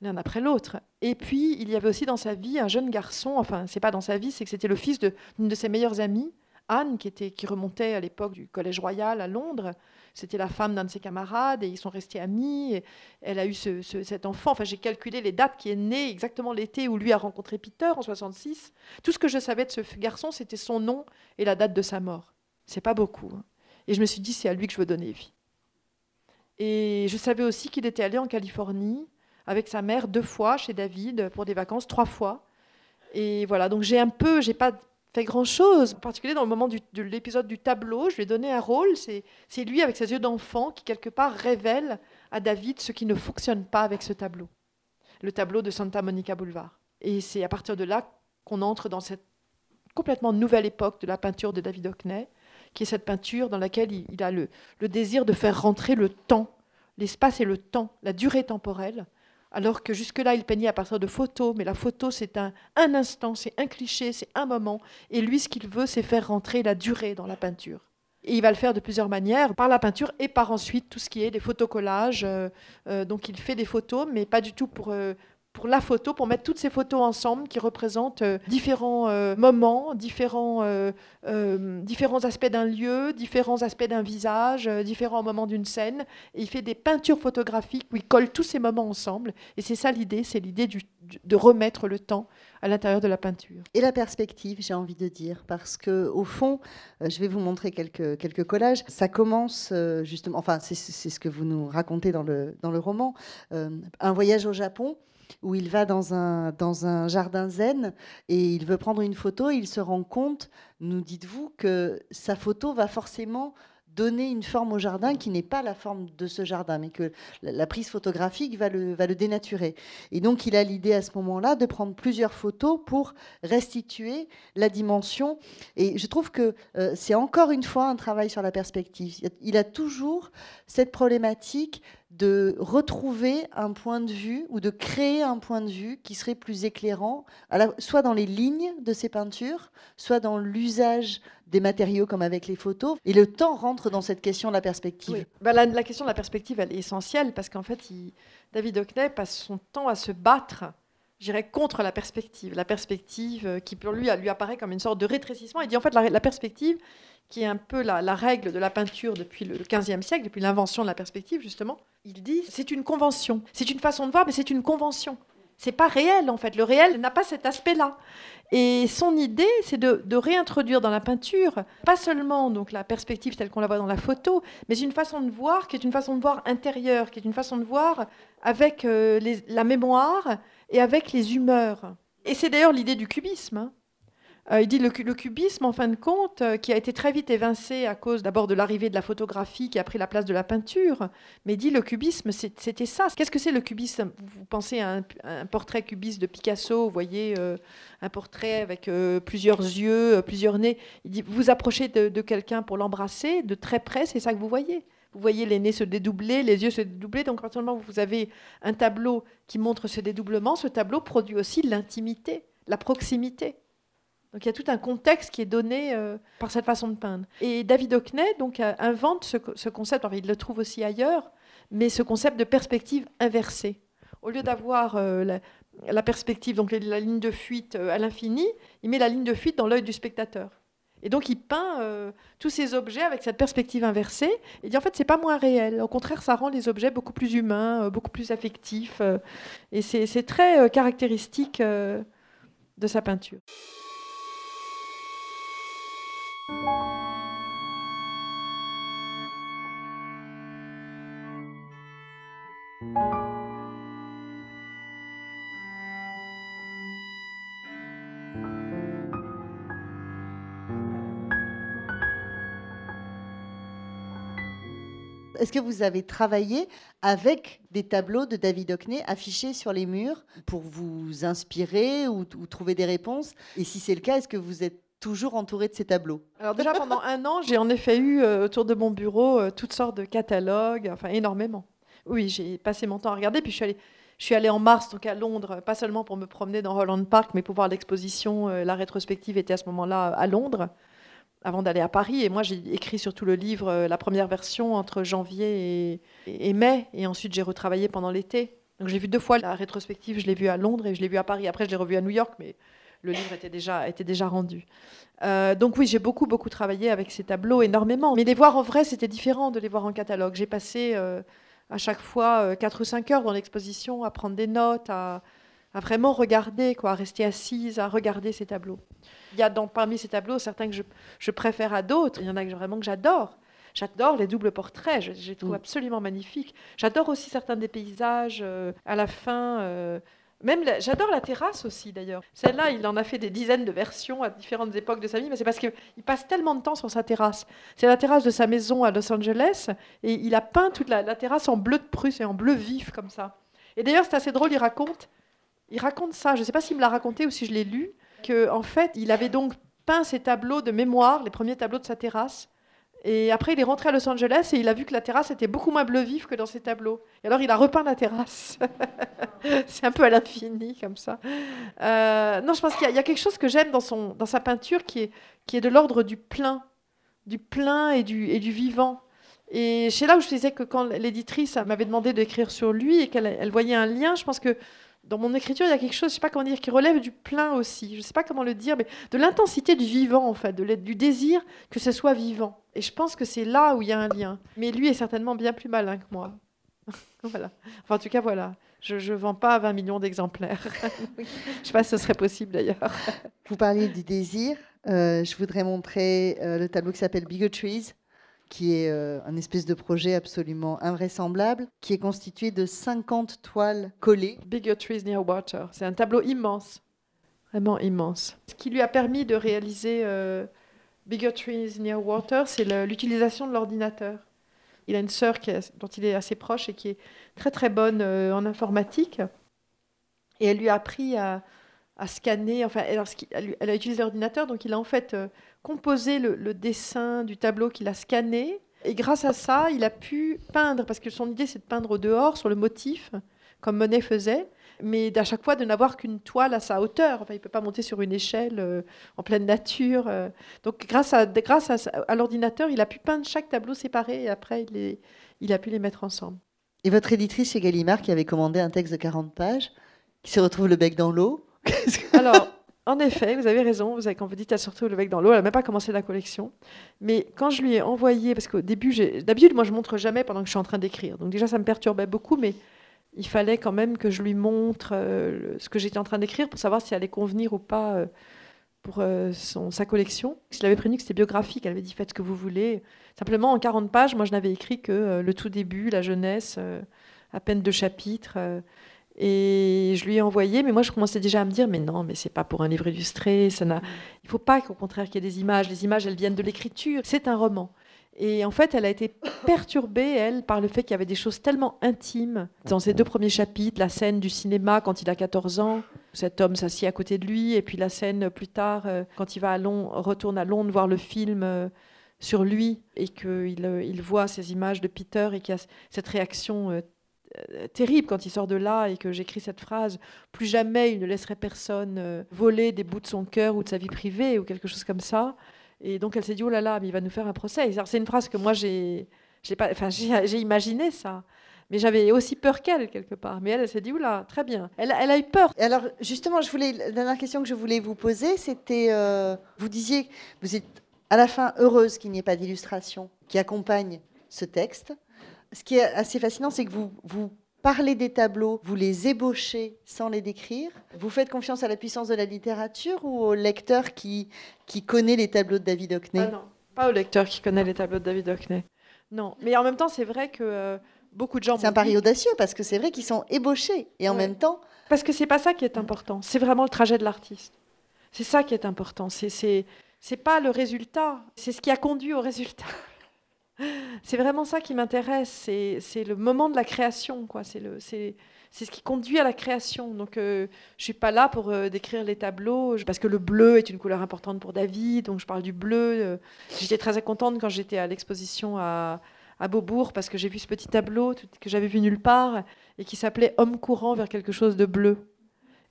l'un après l'autre. Et puis, il y avait aussi dans sa vie un jeune garçon, enfin, c'est pas dans sa vie, c'est que c'était le fils d'une de, ses meilleures amies, Anne, qui, était, qui remontait à l'époque du Collège Royal à Londres. C'était la femme d'un de ses camarades et ils sont restés amis. Et elle a eu cet enfant. Enfin, j'ai calculé les dates qui est né exactement l'été où lui a rencontré Peter en 66. Tout ce que je savais de ce garçon, c'était son nom et la date de sa mort. C'est pas beaucoup. Hein. Et je me suis dit, c'est à lui que je veux donner vie. Et je savais aussi qu'il était allé en Californie avec sa mère deux fois chez David pour des vacances, trois fois. Et voilà, donc j'ai un peu, j'ai pas fait grand-chose, en particulier dans le moment de l'épisode du tableau, je lui ai donné un rôle, c'est lui avec ses yeux d'enfant qui quelque part révèle à David ce qui ne fonctionne pas avec ce tableau, le tableau de Santa Monica Boulevard. Et c'est à partir de là qu'on entre dans cette complètement nouvelle époque de la peinture de David Hockney, qui est cette peinture dans laquelle il, a le désir de faire rentrer le temps, l'espace et le temps, la durée temporelle, alors que jusque-là, il peignait à partir de photos, mais la photo, c'est un, instant, c'est un cliché, c'est un moment. Et lui, ce qu'il veut, c'est faire rentrer la durée dans la peinture. Et il va le faire de plusieurs manières, par la peinture et par ensuite tout ce qui est des photocollages. Euh, euh, donc il fait des photos, mais pas du tout pour, euh, pour la photo, pour mettre toutes ces photos ensemble qui représentent euh, différents euh, moments, différents, euh, différents aspects d'un lieu, différents aspects d'un visage, différents moments d'une scène. Et il fait des peintures photographiques où il colle tous ces moments ensemble. Et c'est ça l'idée, c'est l'idée de remettre le temps à l'intérieur de la peinture. Et la perspective, j'ai envie de dire, parce que au fond, je vais vous montrer quelques, quelques collages. Ça commence justement, enfin, c'est ce que vous nous racontez dans le, dans le roman, un voyage au Japon où il va dans un, dans un jardin zen et il veut prendre une photo. il se rend compte, nous dites-vous, que sa photo va forcément donner une forme au jardin qui n'est pas la forme de ce jardin, mais que la prise photographique va le, va le dénaturer. Et donc il a l'idée à ce moment-là de prendre plusieurs photos pour restituer la dimension. Et je trouve que euh, c'est encore une fois un travail sur la perspective. Il a toujours cette problématique de retrouver un point de vue ou de créer un point de vue qui serait plus éclairant, soit dans les lignes de ses peintures, soit dans l'usage des matériaux comme avec les photos. Et le temps rentre dans cette question de la perspective. Bah, la, question de la perspective, elle est essentielle parce qu'en fait, David Hockney passe son temps à se battre j'irais contre la perspective. La perspective euh, qui pour lui, lui apparaît comme une sorte de rétrécissement. Il dit en fait la, perspective, qui est un peu la, règle de la peinture depuis le XVe siècle, depuis l'invention de la perspective, justement. Il dit c'est une convention. C'est une façon de voir, mais c'est une convention. C'est pas réel, en fait. Le réel n'a pas cet aspect-là. Et son idée, c'est de, réintroduire dans la peinture, pas seulement donc la perspective telle qu'on la voit dans la photo, mais une façon de voir qui est une façon de voir intérieure, qui est une façon de voir avec euh, la mémoire et avec les humeurs. Et c'est d'ailleurs l'idée du cubisme. Hein. Euh, il dit le, le, cubisme, en fin de compte, euh, qui a été très vite évincé à cause d'abord de l'arrivée de la photographie qui a pris la place de la peinture, mais il dit le cubisme, c'était ça. Qu'est-ce que c'est le cubisme? Vous pensez à un, portrait cubiste de Picasso, vous voyez un portrait avec plusieurs yeux, plusieurs nez. Il dit, vous approchez de quelqu'un pour l'embrasser, de très près, c'est ça que vous voyez? Vous voyez les nez se dédoubler, les yeux se dédoubler. Donc, quand vous avez un tableau qui montre ce dédoublement, ce tableau produit aussi l'intimité, la proximité. Donc, il y a tout un contexte qui est donné euh, par cette façon de peindre. Et David Hockney donc, invente ce, concept, alors il le trouve aussi ailleurs, mais ce concept de perspective inversée. Au lieu d'avoir euh, la, perspective, donc la ligne de fuite euh, à l'infini, il met la ligne de fuite dans l'œil du spectateur. Et donc il peint euh, tous ces objets avec cette perspective inversée. Il dit en fait c'est pas moins réel. Au contraire, ça rend les objets beaucoup plus humains, euh, beaucoup plus affectifs. Euh, et c'est très caractéristique de sa peinture. Est-ce que vous avez travaillé avec des tableaux de David Hockney affichés sur les murs pour vous inspirer ou, trouver des réponses? Et si c'est le cas, est-ce que vous êtes toujours entouré de ces tableaux? Alors déjà pendant un an, j'ai en effet eu euh, autour de mon bureau euh, toutes sortes de catalogues, enfin énormément. Oui, j'ai passé mon temps à regarder, puis je suis allée, je suis en mars, donc à Londres, pas seulement pour me promener dans Holland Park, mais pour voir l'exposition. Euh, la rétrospective était à ce moment-là à Londres avant d'aller à Paris. Et moi, j'ai écrit surtout le livre, euh, la première version, entre janvier et, mai. Et ensuite, j'ai retravaillé pendant l'été. Donc j'ai vu deux fois la rétrospective. Je l'ai vue à Londres et je l'ai vue à Paris. Après, je l'ai revue à New York, mais le livre était déjà, était déjà rendu. Euh, donc oui, j'ai beaucoup, beaucoup travaillé avec ces tableaux, énormément. Mais les voir en vrai, c'était différent de les voir en catalogue. J'ai passé euh, à chaque fois 4 ou 5 heures dans l'exposition à prendre des notes, à, à vraiment regarder, quoi, à rester assise, à regarder ces tableaux. Il y a dans, parmi ces tableaux certains que je, préfère à d'autres. Il y en a que, vraiment que j'adore. J'adore les doubles portraits, je, les trouve mm. absolument magnifiques. J'adore aussi certains des paysages euh, à la fin. Euh, même j'adore la terrasse aussi d'ailleurs. Celle-là, il en a fait des dizaines de versions à différentes époques de sa vie, mais c'est parce qu'il passe tellement de temps sur sa terrasse. C'est la terrasse de sa maison à Los Angeles et il a peint toute la, la terrasse en bleu de Prusse et en bleu vif comme ça. Et d'ailleurs, c'est assez drôle, il raconte il raconte ça, je ne sais pas s'il me l'a raconté ou si je l'ai lu, qu'en en fait, il avait donc peint ses tableaux de mémoire, les premiers tableaux de sa terrasse. Et après, il est rentré à Los Angeles et il a vu que la terrasse était beaucoup moins bleu vif que dans ses tableaux. Et alors, il a repeint la terrasse. c'est un peu à l'infini, comme ça. Euh, non, je pense qu'il y, a quelque chose que j'aime dans, dans sa peinture qui est, qui est de l'ordre du plein, du plein et du, et du vivant. Et c'est là où je disais que quand l'éditrice m'avait demandé d'écrire sur lui et qu'elle elle voyait un lien, je pense que dans mon écriture, il y a quelque chose, je sais pas comment dire, qui relève du plein aussi. Je ne sais pas comment le dire, mais de l'intensité du vivant, en fait, de du désir que ce soit vivant. Et je pense que c'est là où il y a un lien. Mais lui est certainement bien plus malin que moi. voilà. Enfin, en tout cas, voilà. Je ne vends pas 20 millions d'exemplaires. je ne sais pas si ce serait possible d'ailleurs. Vous parliez du désir. Euh, je voudrais montrer euh, le tableau qui s'appelle Bigotries qui est euh, un espèce de projet absolument invraisemblable, qui est constitué de 50 toiles collées. Bigger Trees Near Water. C'est un tableau immense, vraiment immense. Ce qui lui a permis de réaliser euh, Bigger Trees Near Water, c'est l'utilisation de l'ordinateur. Il a une sœur dont il est assez proche et qui est très très bonne euh, en informatique. Et elle lui a appris à, scanner, enfin, elle, elle a utilisé l'ordinateur, donc il a en fait composé le, dessin du tableau qu'il a scanné. Et grâce à ça, il a pu peindre, parce que son idée c'est de peindre au dehors, sur le motif, comme Monet faisait, mais d'à chaque fois de n'avoir qu'une toile à sa hauteur. Enfin, il ne peut pas monter sur une échelle euh, en pleine nature. Euh. Donc grâce à, grâce à, l'ordinateur, il a pu peindre chaque tableau séparé et après il, il a pu les mettre ensemble. Et votre éditrice chez Gallimard qui avait commandé un texte de 40 pages, qui se retrouve le bec dans l'eau Alors, en effet, vous avez raison. Vous avez, quand vous dites, à surtout le bec dans l'eau, elle n'a même pas commencé la collection. Mais quand je lui ai envoyé, parce qu'au début, d'habitude, moi, je montre jamais pendant que je suis en train d'écrire. Donc déjà, ça me perturbait beaucoup, mais il fallait quand même que je lui montre euh, ce que j'étais en train d'écrire pour savoir si elle allait convenir ou pas euh, pour euh, sa collection. Je l'avais prévenu que c'était biographique. Elle avait dit faites ce que vous voulez. Simplement, en 40 pages, moi, je n'avais écrit que le tout début, la jeunesse, à peine deux chapitres. Et je lui ai envoyé, mais moi je commençais déjà à me dire, mais non, mais c'est pas pour un livre illustré, ça n'a... il faut pas qu'au contraire qu'il y ait des images. Les images, elles viennent de l'écriture. C'est un roman. Et en fait, elle a été perturbée, elle, par le fait qu'il y avait des choses tellement intimes. Dans ces deux premiers chapitres, la scène du cinéma quand il a 14 ans, cet homme s'assied à côté de lui, et puis la scène plus tard, euh, quand il va à Londres, retourne à Londres voir le film euh, sur lui, et qu'il euh, il voit ces images de Peter, et qu'il y a cette réaction terrible quand il sort de là, et que j'écris cette phrase, plus jamais il ne laisserait personne voler des bouts de son cœur ou de sa vie privée, ou quelque chose comme ça. Et donc elle s'est dit, oh là là, mais il va nous faire un procès. C'est une phrase que moi j'ai enfin, imaginé ça. Mais j'avais aussi peur qu'elle, quelque part. Mais elle, s'est dit, oula, très bien. Elle, elle, a eu peur. Alors, justement, je voulais, la dernière question que je voulais vous poser, c'était, euh, vous disiez, vous êtes à la fin heureuse qu'il n'y ait pas d'illustration qui accompagne ce texte. Ce qui est assez fascinant, c'est que vous, vous parlez des tableaux, vous les ébauchez sans les décrire. Vous faites confiance à la puissance de la littérature ou au lecteur qui, qui connaît les tableaux de David Hockney ah Non, pas au lecteur qui connaît les tableaux de David Hockney. Non, mais en même temps, c'est vrai que euh, beaucoup de gens. C'est un pari audacieux parce que c'est vrai qu'ils sont ébauchés et en même temps. Parce que c'est pas ça qui est important. C'est vraiment le trajet de l'artiste. C'est ça qui est important. C'est c'est pas le résultat. C'est ce qui a conduit au résultat. C'est vraiment ça qui m'intéresse, c'est le moment de la création, quoi. C'est ce qui conduit à la création. Donc, euh, je suis pas là pour euh, décrire les tableaux, parce que le bleu est une couleur importante pour David, donc je parle du bleu. Euh. J'étais très contente quand j'étais à l'exposition à, à, Beaubourg, parce que j'ai vu ce petit tableau que j'avais vu nulle part, et qui s'appelait Homme courant vers quelque chose de bleu.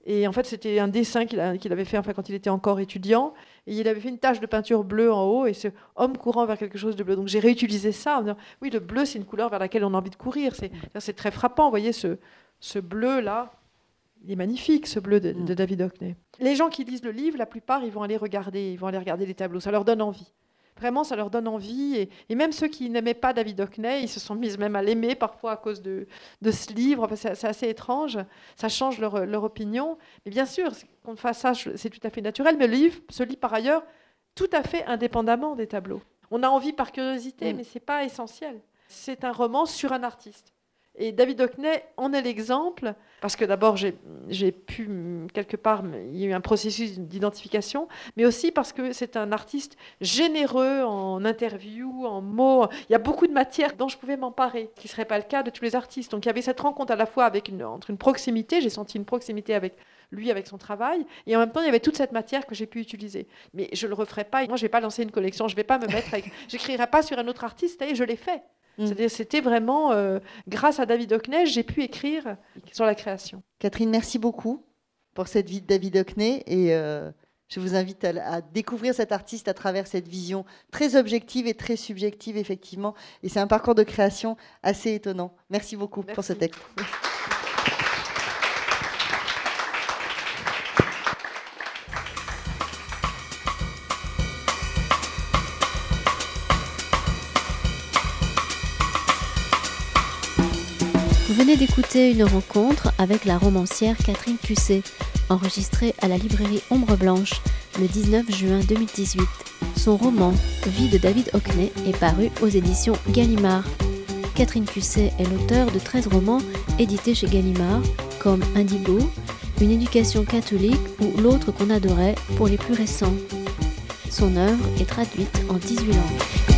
Et en fait, c'était un dessin qu'il avait fait enfin, quand il était encore étudiant. Et il avait fait une tache de peinture bleue en haut et ce homme courant vers quelque chose de bleu. Donc j'ai réutilisé ça en disant oui, le bleu, c'est une couleur vers laquelle on a envie de courir. C'est très frappant. Vous voyez ce, ce bleu-là. Il est magnifique, ce bleu de, de mm. David Hockney. Les gens qui lisent le livre, la plupart, ils vont aller regarder, ils vont aller regarder les tableaux. Ça leur donne envie. Vraiment, ça leur donne envie. Et, même ceux qui n'aimaient pas David Hockney, ils se sont mis même à l'aimer parfois à cause de, ce livre. c'est assez étrange. Ça change leur, leur opinion. Mais bien sûr, qu'on fasse ça, c'est tout à fait naturel. Mais le livre se lit par ailleurs tout à fait indépendamment des tableaux. On a envie par curiosité, mais ce n'est pas essentiel. C'est un roman sur un artiste. Et David Hockney en est l'exemple, parce que d'abord, j'ai pu, quelque part, il y a eu un processus d'identification, mais aussi parce que c'est un artiste généreux en interview, en mots. Il y a beaucoup de matières dont je pouvais m'emparer, qui ne serait pas le cas de tous les artistes. Donc il y avait cette rencontre à la fois avec une, entre une proximité, j'ai senti une proximité avec lui avec son travail. Et en même temps, il y avait toute cette matière que j'ai pu utiliser. Mais je ne le referai pas. Moi, je ne vais pas lancer une collection. Je ne vais pas me mettre avec... J'écrirai pas sur un autre artiste. Et je l'ai fait. Mm. C'est-à-dire, c'était vraiment euh, grâce à David Hockney, j'ai pu écrire sur la création. Catherine, merci beaucoup pour cette vie de David Hockney et euh, je vous invite à, découvrir cet artiste à travers cette vision très objective et très subjective, effectivement. Et c'est un parcours de création assez étonnant. Merci beaucoup pour ce texte. Venez d'écouter une rencontre avec la romancière Catherine Cusset, enregistrée à la librairie Ombre Blanche le 19 juin 2018. Son roman Vie de David Hockney est paru aux éditions Gallimard. Catherine Cusset est l'auteur de 13 romans édités chez Gallimard, comme Indigo, Une éducation catholique ou L'autre qu'on adorait pour les plus récents. Son œuvre est traduite en 18 langues.